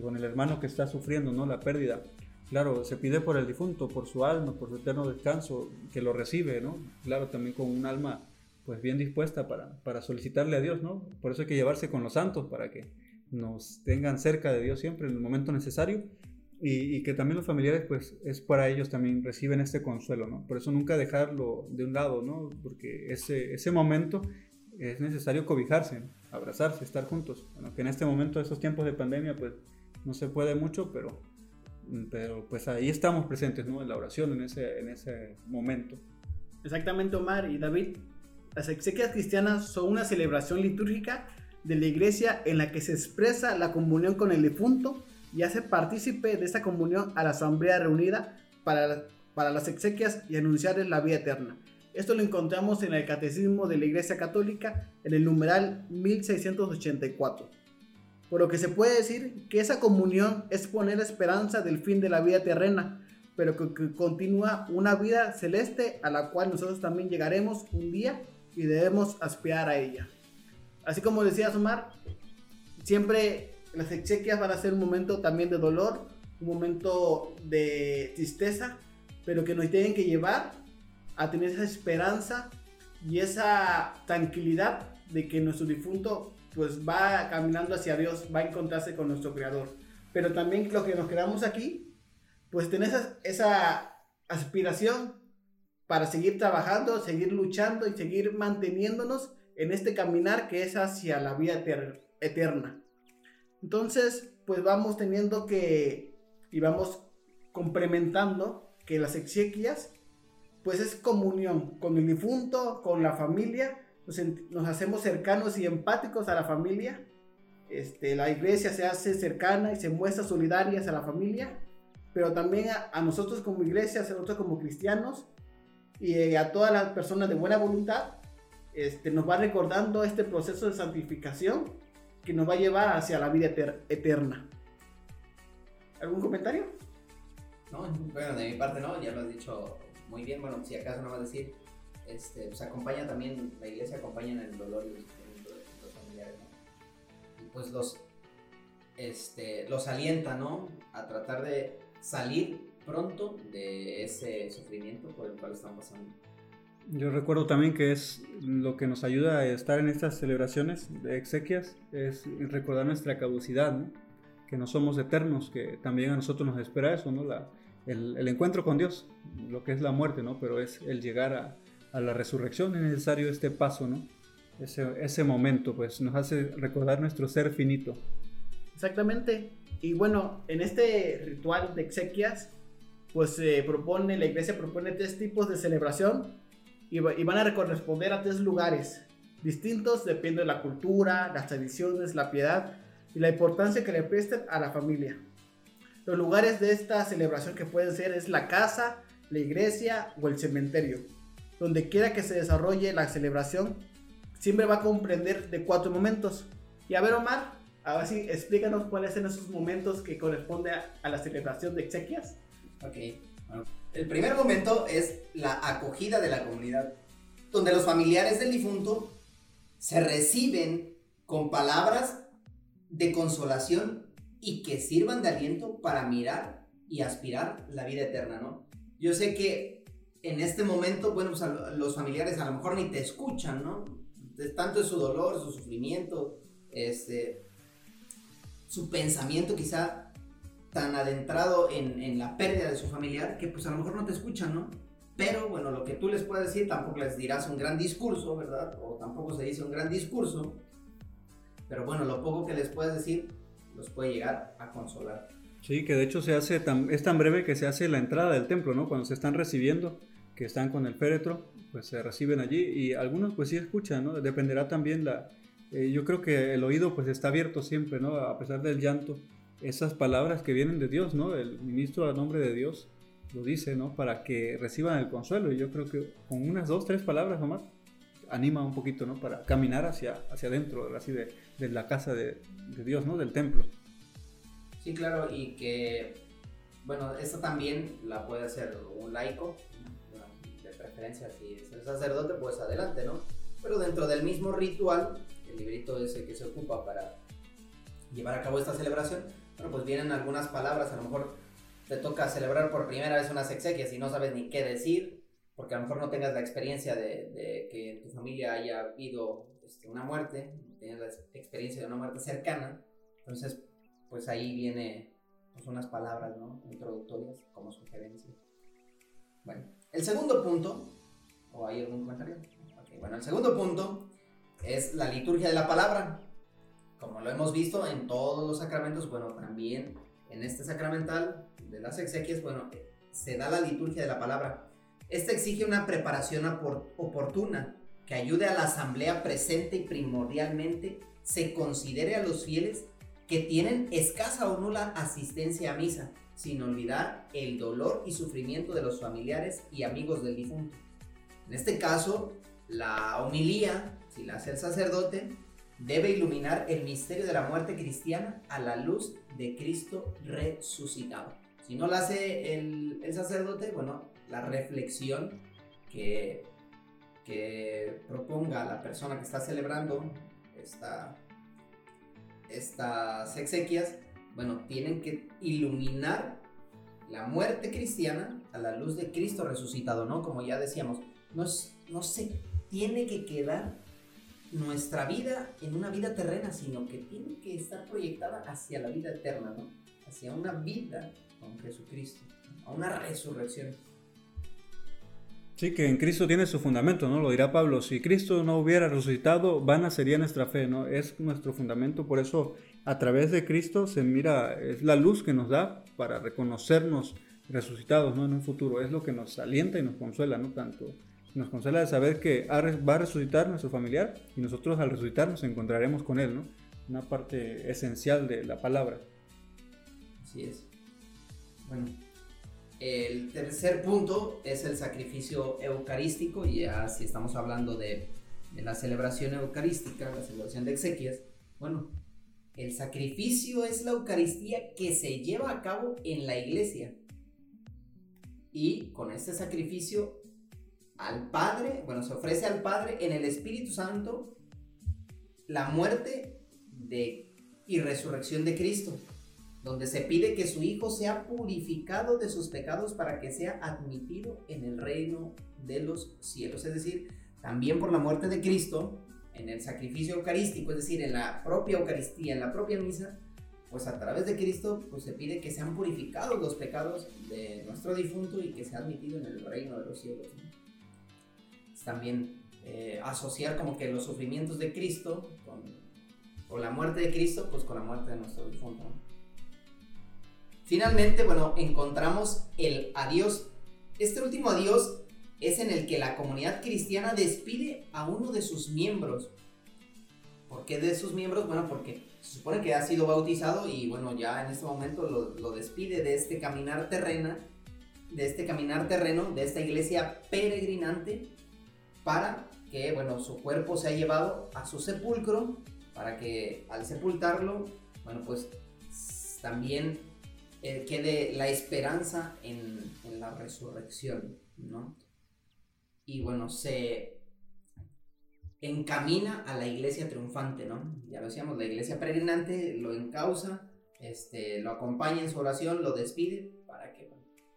[SPEAKER 2] con el hermano que está sufriendo, ¿no? La pérdida. Claro, se pide por el difunto, por su alma, por su eterno descanso, que lo recibe, ¿no? Claro, también con un alma pues bien dispuesta para, para solicitarle a Dios, ¿no? Por eso hay que llevarse con los santos, para que nos tengan cerca de Dios siempre en el momento necesario y, que también los familiares pues es para ellos también reciben este consuelo, ¿no? Por eso nunca dejarlo de un lado, ¿no? Porque ese, ese momento es necesario cobijarse, abrazarse, estar juntos. Bueno, que en este momento, esos tiempos de pandemia pues no se puede mucho, pero pero pues ahí estamos presentes, ¿no? En la oración, en ese, en ese momento.
[SPEAKER 3] Exactamente, Omar y David. Las exequias cristianas son una celebración litúrgica de la iglesia en la que se expresa la comunión con el difunto y hace partícipe de esta comunión a la asamblea reunida para, para las exequias y anunciarles la vida eterna. Esto lo encontramos en el Catecismo de la Iglesia Católica en el numeral 1684. Por lo que se puede decir que esa comunión es poner esperanza del fin de la vida terrena, pero que, continúa una vida celeste a la cual nosotros también llegaremos un día y debemos aspirar a ella. Así como decía Omar, siempre las exequias van a ser un momento también de dolor, un momento de tristeza, pero que nos tienen que llevar a tener esa esperanza y esa tranquilidad de que nuestro difunto pues va caminando hacia Dios, va a encontrarse con nuestro Creador. Pero también lo que nos quedamos aquí, pues tener esa, aspiración para seguir trabajando, seguir luchando y seguir manteniéndonos en este caminar que es hacia la vida eterna. Entonces, pues vamos teniendo que y vamos complementando que las exequias pues es comunión con el difunto, con la familia nos, hacemos cercanos y empáticos a la familia. Este, la iglesia se hace cercana y se muestra solidaria a la familia, pero también a, nosotros como iglesia, a nosotros como cristianos y eh, a todas las personas de buena voluntad, este, nos va recordando este proceso de santificación que nos va a llevar hacia la vida eterna. ¿Algún comentario?
[SPEAKER 1] No, bueno, de mi parte no, ya lo has dicho muy bien. Bueno, si acaso no va a decir, este, pues acompaña también, la iglesia acompaña en el dolor y los familiares, Y pues los, este, los alienta, ¿no? A tratar de salir pronto de ese sufrimiento por el cual están pasando.
[SPEAKER 2] Yo recuerdo también que es lo que nos ayuda a estar en estas celebraciones de exequias, es recordar nuestra caducidad, ¿no? que no somos eternos, que también a nosotros nos espera eso, ¿no? La, el, el, encuentro con Dios, lo que es la muerte, ¿no? pero es el llegar a, a la resurrección es necesario este paso, ¿no? Ese, momento, pues nos hace recordar nuestro ser finito.
[SPEAKER 3] Exactamente. Y bueno, en este ritual de exequias, pues se propone, la iglesia propone tres tipos de celebración y, y van a corresponder a tres lugares distintos, depende de la cultura, las tradiciones, la piedad y la importancia que le presten a la familia. Los lugares de esta celebración que pueden ser es la casa, la iglesia o el cementerio donde quiera que se desarrolle la celebración, siempre va a comprender de cuatro momentos. Y a ver, Omar, ahora sí, explícanos cuáles son esos momentos que corresponden a, la celebración de exequias.
[SPEAKER 1] Ok, el primer momento es la acogida de la comunidad, donde los familiares del difunto se reciben con palabras de consolación y que sirvan de aliento para mirar y aspirar la vida eterna, ¿no? Yo sé que en este momento, bueno, los familiares a lo mejor ni te escuchan, ¿no? Tanto es su dolor, su sufrimiento, este, su pensamiento quizá tan adentrado en, la pérdida de su familiar que pues a lo mejor no te escuchan, ¿no? Pero bueno, lo que tú les puedes decir tampoco les dirás un gran discurso, ¿verdad? O tampoco se dice un gran discurso. Pero bueno, lo poco que les puedes decir los puede llegar a consolar.
[SPEAKER 2] Sí, que de hecho se hace tan, es tan breve que se hace la entrada del templo, ¿no? Cuando se están recibiendo que están con el féretro, pues se reciben allí y algunos pues sí escuchan, ¿no? Dependerá también la... Eh, yo creo que el oído pues está abierto siempre, ¿no? A pesar del llanto, esas palabras que vienen de Dios, ¿no? El ministro a nombre de Dios lo dice, ¿no? Para que reciban el consuelo y yo creo que con unas dos, tres palabras nomás anima un poquito, ¿no? Para caminar hacia, hacia adentro, así de, de la casa de, de, Dios, ¿no? Del templo.
[SPEAKER 1] Sí, claro, y que, bueno, esto también la puede hacer un laico, de preferencia, si es el sacerdote, pues adelante, ¿no? Pero dentro del mismo ritual, el librito ese que se ocupa para llevar a cabo esta celebración, bueno, pues vienen algunas palabras, a lo mejor te toca celebrar por primera vez unas exequias y no sabes ni qué decir, porque a lo mejor no tengas la experiencia de, que en tu familia haya habido este, una muerte, tienes la experiencia de una muerte cercana, entonces pues ahí viene pues, unas palabras ¿no? introductorias como sugerencia. Bueno, el segundo punto, ¿o hay algún comentario? bueno, el segundo punto es la liturgia de la palabra. Como lo hemos visto en todos los sacramentos, bueno, también en este sacramental de las exequias, bueno, se da la liturgia de la palabra. Esta exige una preparación oportuna que ayude a la asamblea presente y primordialmente se considere a los fieles que tienen escasa o nula asistencia a misa, sin olvidar el dolor y sufrimiento de los familiares y amigos del difunto. En este caso, la homilía, si la hace el sacerdote, debe iluminar el misterio de la muerte cristiana a la luz de Cristo resucitado. Si no la hace el, sacerdote, bueno, la reflexión que, que proponga la persona que está celebrando esta, estas exequias, bueno, tienen que iluminar la muerte cristiana a la luz de Cristo resucitado, ¿no? Como ya decíamos, no, no se tiene que quedar nuestra vida en una vida terrena, sino que tiene que estar proyectada hacia la vida eterna, ¿no? Hacia una vida con Jesucristo, a una resurrección.
[SPEAKER 2] Sí, que en Cristo tiene su fundamento, ¿no? Lo dirá Pablo, si Cristo no hubiera resucitado, vana sería nuestra fe, ¿no? Es nuestro fundamento, por eso a través de Cristo se mira, es la luz que nos da para reconocernos resucitados, ¿no? En un futuro, es lo que nos alienta y nos consuela, ¿no? Tanto nos consuela de saber que va a resucitar nuestro familiar y nosotros al resucitar nos encontraremos con él, ¿no? Una parte esencial de la palabra.
[SPEAKER 1] Así es. Bueno, el tercer punto es el sacrificio eucarístico, y ya si estamos hablando de, de la celebración eucarística, la celebración de exequias, bueno, el sacrificio es la Eucaristía que se lleva a cabo en la iglesia. Y con este sacrificio al Padre, bueno, se ofrece al Padre en el Espíritu Santo la muerte y resurrección de Cristo, donde se pide que su Hijo sea purificado de sus pecados para que sea admitido en el reino de los cielos. Es decir, también por la muerte de Cristo, en el sacrificio eucarístico, es decir, en la propia Eucaristía, en la propia misa, pues a través de Cristo pues se pide que sean purificados los pecados de nuestro difunto y que sea admitido en el reino de los cielos también eh, asociar como que los sufrimientos de Cristo con, o la muerte de Cristo, pues con la muerte de nuestro difunto. Finalmente, bueno, encontramos el adiós. Este último adiós es en el que la comunidad cristiana despide a uno de sus miembros. ¿Por qué de sus miembros? Bueno, porque se supone que ha sido bautizado y bueno, ya en este momento lo, lo despide de este caminar terrena, de este caminar terreno, de esta iglesia peregrinante para que, bueno, su cuerpo se ha llevado a su sepulcro, para que al sepultarlo, bueno, pues también eh, quede la esperanza en, la resurrección, ¿no? Y bueno, se encamina a la iglesia triunfante, ¿no? Ya lo decíamos, la iglesia peregrinante lo encausa, este, lo acompaña en su oración, lo despide para que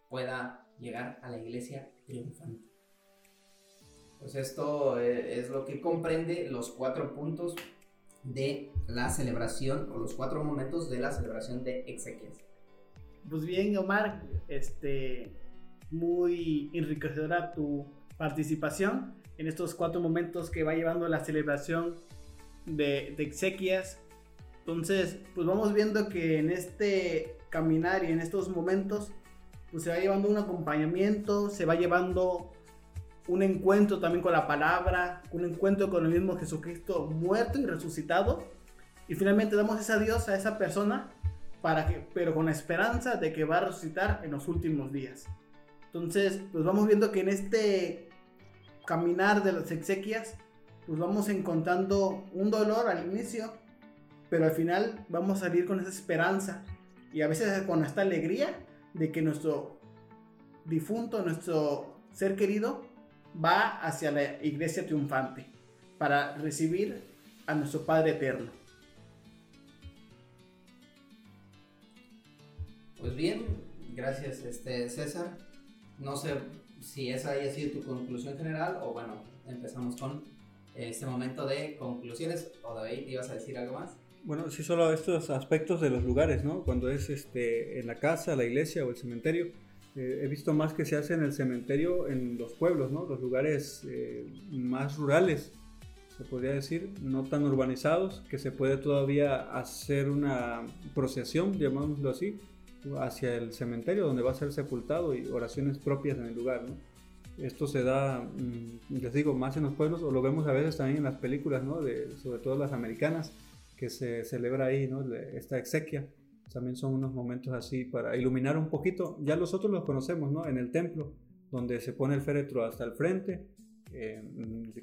[SPEAKER 1] pueda llegar a la iglesia triunfante. Pues esto eh, es lo que comprende los cuatro puntos de la celebración o los cuatro momentos de la celebración de exequias.
[SPEAKER 3] Pues bien, Omar, este, muy enriquecedora tu participación en estos cuatro momentos que va llevando la celebración de, de exequias. Entonces, pues vamos viendo que en este caminar y en estos momentos, pues se va llevando un acompañamiento, se va llevando un encuentro también con la palabra, un encuentro con el mismo Jesucristo muerto y resucitado. Y finalmente damos ese adiós a esa persona, para que, pero con la esperanza de que va a resucitar en los últimos días. Entonces, pues vamos viendo que en este caminar de las exequias, pues vamos encontrando un dolor al inicio, pero al final vamos a salir con esa esperanza y a veces con esta alegría de que nuestro difunto, nuestro ser querido, va hacia la iglesia triunfante para recibir a nuestro Padre eterno.
[SPEAKER 1] Pues bien, gracias este César. No sé si esa haya sido tu conclusión general o bueno, empezamos con este momento de conclusiones. O David, ¿ibas a decir algo más?
[SPEAKER 2] Bueno, sí, solo estos aspectos de los lugares, ¿no? Cuando es este, en la casa, la iglesia o el cementerio. Eh, he visto más que se hace en el cementerio en los pueblos, ¿no? Los lugares eh, más rurales, se podría decir, no tan urbanizados, que se puede todavía hacer una procesión, llamámoslo así, hacia el cementerio donde va a ser sepultado y oraciones propias en el lugar. Esto se da, mm, les digo, más en los pueblos, o lo vemos a veces también en las películas, sobre todo las americanas, que se celebra ahí. Esta exequia. También son unos momentos así para iluminar un poquito. Ya los otros los conocemos, ¿no? En el templo, donde se pone el féretro hasta el frente, eh,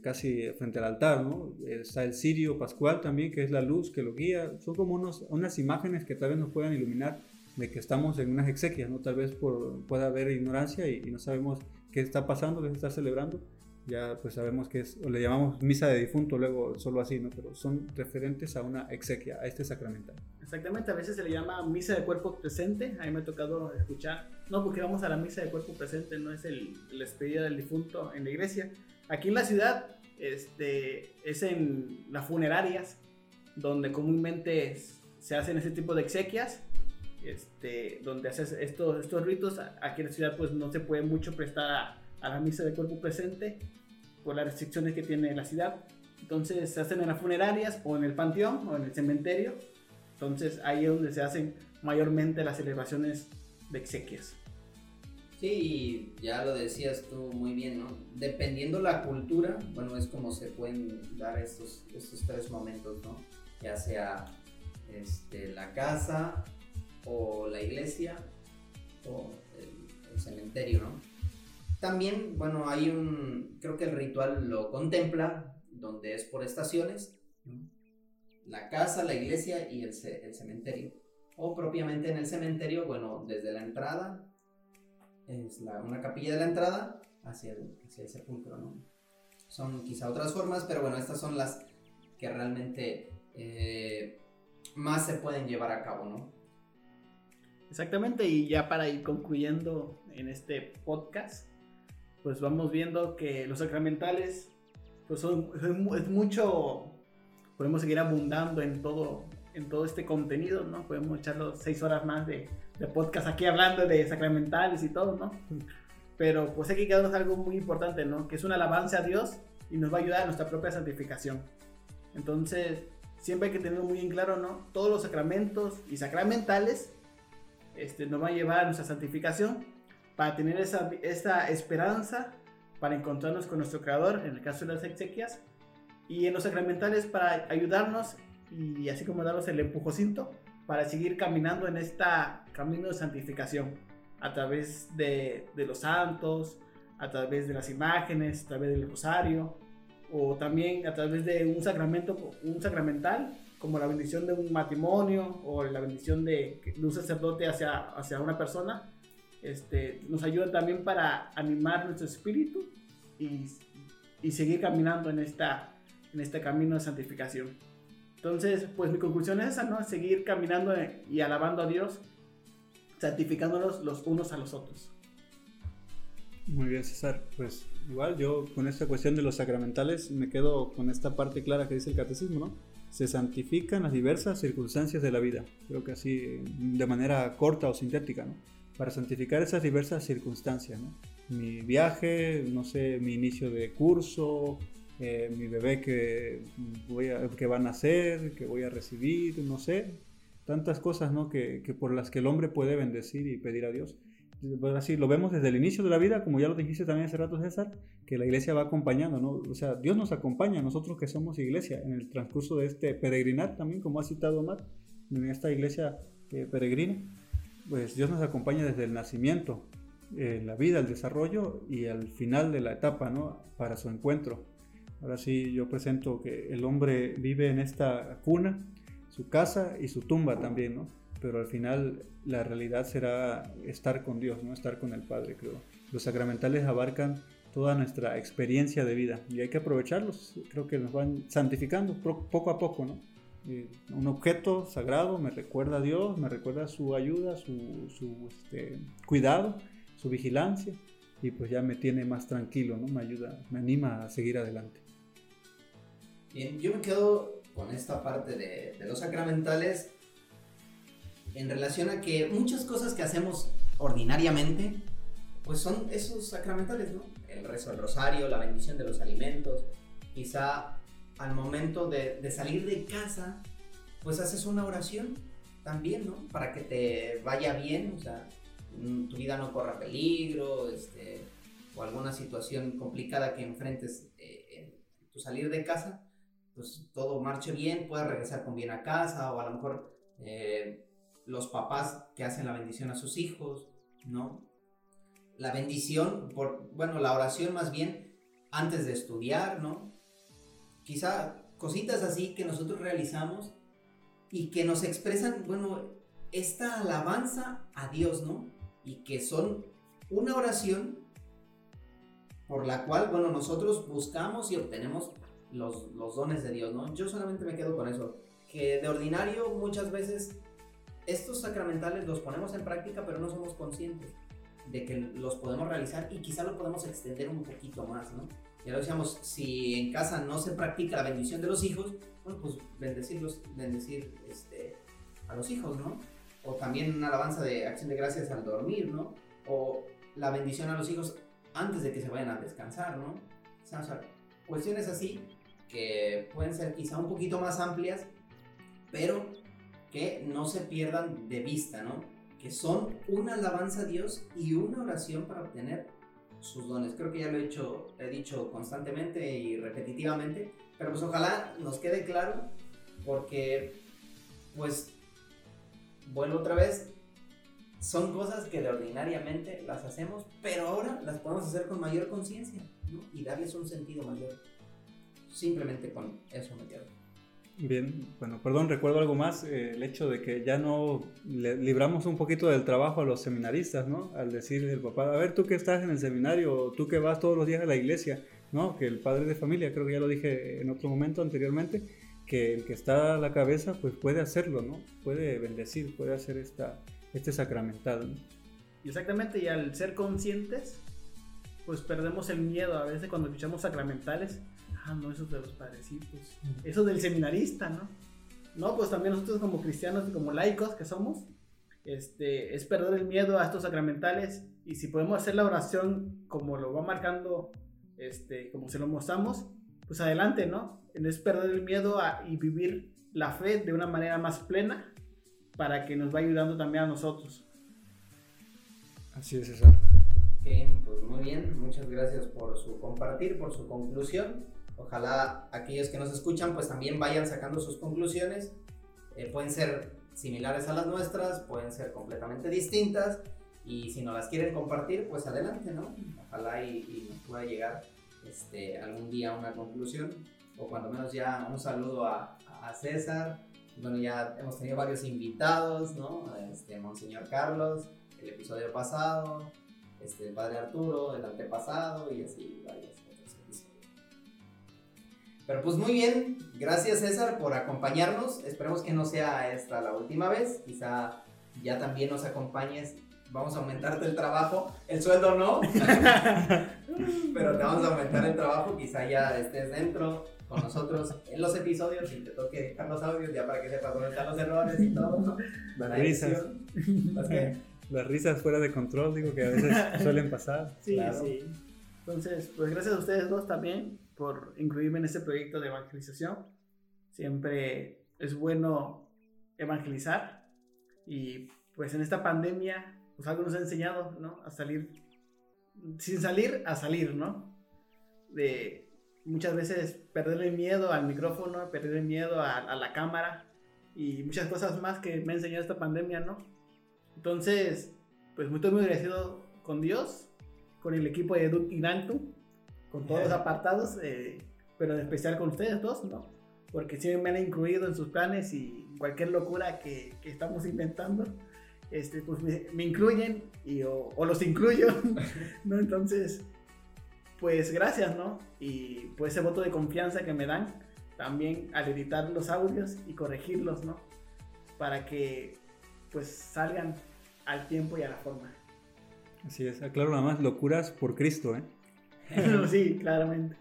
[SPEAKER 2] casi frente al altar, ¿no? Está el cirio pascual también, que es la luz que lo guía. Son como unas imágenes que tal vez nos puedan iluminar de que estamos en unas exequias, ¿no? Tal vez por, pueda haber ignorancia y, y no sabemos qué está pasando, qué se está celebrando, ya pues sabemos que es, o le llamamos misa de difunto luego solo así, ¿no? Pero son referentes a una exequia, a este sacramental.
[SPEAKER 3] Exactamente, a veces se le llama misa de cuerpo presente, a mí me ha tocado escuchar, no porque vamos a la misa de cuerpo presente, no es el, la despedida del difunto en la iglesia. Aquí en la ciudad este, es en las funerarias, donde comúnmente se hacen ese tipo de exequias este, donde haces estos, estos ritos, aquí en la ciudad pues no se puede mucho prestar a, la misa de cuerpo presente por las restricciones que tiene la ciudad. Entonces se hacen en las funerarias o en el panteón o en el cementerio. Entonces ahí es donde se hacen mayormente las celebraciones de exequias.
[SPEAKER 1] Sí, ya lo decías tú muy bien, ¿no? Dependiendo la cultura, bueno, es como se pueden dar estos, estos tres momentos, ¿no? Ya sea este, la casa, o la iglesia o el, cementerio, ¿no? También, bueno, hay un, creo que el ritual lo contempla, donde es por estaciones, la casa, la iglesia y el, cementerio. O propiamente en el cementerio, bueno, desde la entrada, es la, una capilla de la entrada hacia el, hacia el sepulcro, ¿no? Son quizá otras formas, pero bueno, estas son las que realmente eh, más se pueden llevar a cabo, ¿no?
[SPEAKER 3] Exactamente, y ya para ir concluyendo en este podcast, pues vamos viendo que los sacramentales, pues son, es mucho, podemos seguir abundando en todo, en todo este contenido, ¿no? Podemos echarlo seis horas más de, de podcast aquí hablando de sacramentales y todo, ¿no? Pero pues hay que quedarnos algo muy importante, ¿no? Que es un alabanza a Dios y nos va a ayudar a nuestra propia santificación. Entonces, siempre hay que tener muy en claro, ¿no? Todos los sacramentos y sacramentales este, nos va a llevar a nuestra santificación para tener esa, esa esperanza para encontrarnos con nuestro Creador, en el caso de las exequias, y en los sacramentales para ayudarnos y así como darnos el empujocinto para seguir caminando en este camino de santificación a través de, de, los santos, a través de las imágenes, a través del rosario o también a través de un sacramento, un sacramental como la bendición de un matrimonio o la bendición de, un sacerdote hacia, hacia una persona, este, nos ayuda también para animar nuestro espíritu y, y, seguir caminando en, esta, en este camino de santificación. Entonces, pues mi conclusión es esa, ¿no? Seguir caminando y alabando a Dios, santificándonos los unos a los otros.
[SPEAKER 2] Muy bien, César. Pues igual yo con esta cuestión de los sacramentales me quedo con esta parte clara que dice el catecismo, ¿no? Se santifican las diversas circunstancias de la vida. Creo que así, de manera corta o sintética, ¿no? Para santificar esas diversas circunstancias. Mi viaje, no sé, mi inicio de curso, eh, mi bebé que, voy a, que va a nacer, que voy a recibir, no sé, tantas cosas, ¿no? Que, que por las que el hombre puede bendecir y pedir a Dios así lo vemos desde el inicio de la vida, como ya lo dijiste también hace rato César, que la iglesia va acompañando, ¿no? O sea, Dios nos acompaña, nosotros que somos iglesia, en el transcurso de este peregrinar también, como ha citado Omar, en esta iglesia eh, peregrina, pues Dios nos acompaña desde el nacimiento, en la vida, el desarrollo y al final de la etapa, ¿no? Para su encuentro. Ahora sí, yo presento que el hombre vive en esta cuna, su casa y su tumba también, ¿no? Pero al final la realidad será estar con Dios, ¿no? Estar con el Padre, creo. Los sacramentales abarcan toda nuestra experiencia de vida y hay que aprovecharlos. Creo que nos van santificando poco a poco, ¿no? Eh, un objeto sagrado me recuerda a Dios, me recuerda su ayuda, su, este, cuidado, su vigilancia y pues ya me tiene más tranquilo, ¿no? Me ayuda, me anima a seguir adelante.
[SPEAKER 1] Bien, yo me quedo con esta parte de los sacramentales en relación a que muchas cosas que hacemos ordinariamente, pues son esos sacramentales, ¿no? El rezo del rosario, la bendición de los alimentos, quizá al momento de, de, salir de casa, pues haces una oración también, ¿no? Para que te vaya bien, o sea, mm, tu vida no corra peligro, este, o alguna situación complicada que enfrentes eh, en tu salir de casa, pues todo marche bien, puedas regresar con bien a casa, o a lo mejor eh, los papás que hacen la bendición a sus hijos, ¿no? La bendición, por, bueno, la oración más bien antes de estudiar, ¿no? Quizá cositas así que nosotros realizamos y que nos expresan, bueno, esta alabanza a Dios, ¿no? Y que son una oración por la cual, bueno, nosotros buscamos y obtenemos los, los dones de Dios, ¿no? Yo solamente me quedo con eso, que de ordinario muchas veces estos sacramentales los ponemos en práctica, pero no somos conscientes de que los podemos realizar y quizá lo podemos extender un poquito más, ¿no? Ya lo decíamos, si en casa no se practica la bendición de los hijos, bueno, pues bendecirlos, bendecir este, a los hijos, ¿no? O también una alabanza de acción de gracias al dormir, ¿no? O la bendición a los hijos antes de que se vayan a descansar, ¿no? O sea, cuestiones así que pueden ser quizá un poquito más amplias, pero que no se pierdan de vista, ¿no? Que son una alabanza a Dios y una oración para obtener sus dones. Creo que ya lo he, hecho, he dicho constantemente y repetitivamente, pero pues ojalá nos quede claro porque, pues, vuelvo otra vez, son cosas que de ordinariamente las hacemos, pero ahora las podemos hacer con mayor conciencia ¿no? y darles un sentido mayor. Simplemente con eso me quedo.
[SPEAKER 2] Bien, bueno, perdón, recuerdo algo más, eh, el hecho de que ya no libramos un poquito del trabajo a los seminaristas, ¿no? Al decir el papá, a ver, tú que estás en el seminario, tú que vas todos los días a la iglesia, ¿no? Que el padre de familia, creo que ya lo dije en otro momento anteriormente, que el que está a la cabeza, pues puede hacerlo, ¿no? Puede bendecir, puede hacer esta, este sacramental, ¿no?
[SPEAKER 3] Exactamente, y al ser conscientes, pues perdemos el miedo a veces cuando escuchamos sacramentales ah, no, eso de los padrecitos, eso del seminarista, ¿no? No, pues también nosotros como cristianos y como laicos que somos, este, es perder el miedo a estos sacramentales y si podemos hacer la oración como lo va marcando, este, como se lo mostramos, pues adelante, ¿no? Es perder el miedo y vivir la fe de una manera más plena para que nos va ayudando también a nosotros.
[SPEAKER 2] Así es, César.
[SPEAKER 1] Ok, pues muy bien, muchas gracias por su compartir, por su conclusión. Ojalá aquellos que nos escuchan pues también vayan sacando sus conclusiones. Eh, pueden ser similares a las nuestras, pueden ser completamente distintas y si no las quieren compartir pues adelante, ¿no? Ojalá y, nos pueda llegar este, algún día una conclusión o cuando menos ya un saludo a, a César. Bueno, ya hemos tenido varios invitados, ¿no? Este, Monseñor Carlos, el episodio pasado, este, el Padre Arturo, el antepasado y así varios. Pero pues muy bien, gracias César por acompañarnos. Esperemos que no sea esta la última vez. Quizá ya también nos acompañes. Vamos a aumentarte el trabajo. El sueldo no. <laughs> Pero te vamos a aumentar el trabajo. Quizá ya estés dentro con nosotros en los episodios y te toque dejar los audios ya para que sepas dónde están los errores y todo.
[SPEAKER 2] Las risas. <laughs> Las risas fuera de control, digo que a veces suelen pasar.
[SPEAKER 3] Sí, sí. Entonces, pues gracias a ustedes dos también por incluirme en este proyecto de evangelización. Siempre es bueno evangelizar y pues en esta pandemia pues algo nos ha enseñado, ¿no? A salir, sin salir, a salir, ¿no? De muchas veces perder el miedo al micrófono, perder el miedo a, la cámara y muchas cosas más que me ha enseñado esta pandemia, ¿no? Entonces, pues muy, muy agradecido con Dios, con el equipo de Edu Inantu, con todos los apartados, eh, pero en especial con ustedes dos, ¿no? Porque siempre me han incluido en sus planes y cualquier locura que, que estamos inventando, este, pues me, incluyen y, o, o, los incluyo, <laughs> ¿no? Entonces, pues gracias, ¿no? Y pues ese voto de confianza que me dan también al editar los audios y corregirlos, ¿no? Para que pues salgan al tiempo y a la forma.
[SPEAKER 2] Así es, aclaro nada más, locuras por Cristo, ¿eh? <laughs>
[SPEAKER 3] sí, <laughs> claramente.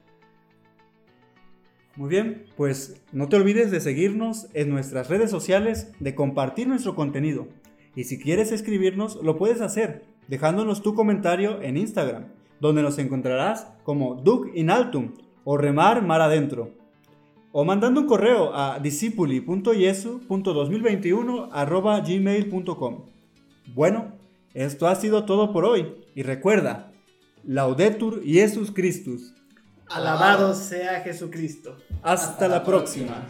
[SPEAKER 2] Muy bien, pues no te olvides de seguirnos en nuestras redes sociales, de compartir nuestro contenido. Y si quieres escribirnos, lo puedes hacer dejándonos tu comentario en Instagram, donde nos encontrarás como Duc in Altum o Remar Mar Adentro. O mandando un correo a discipuli.yesu.2021 Bueno, esto ha sido todo por hoy. Y recuerda, Laudetur Jesus Christus.
[SPEAKER 3] Alabado sea Jesucristo.
[SPEAKER 2] Hasta, la próxima.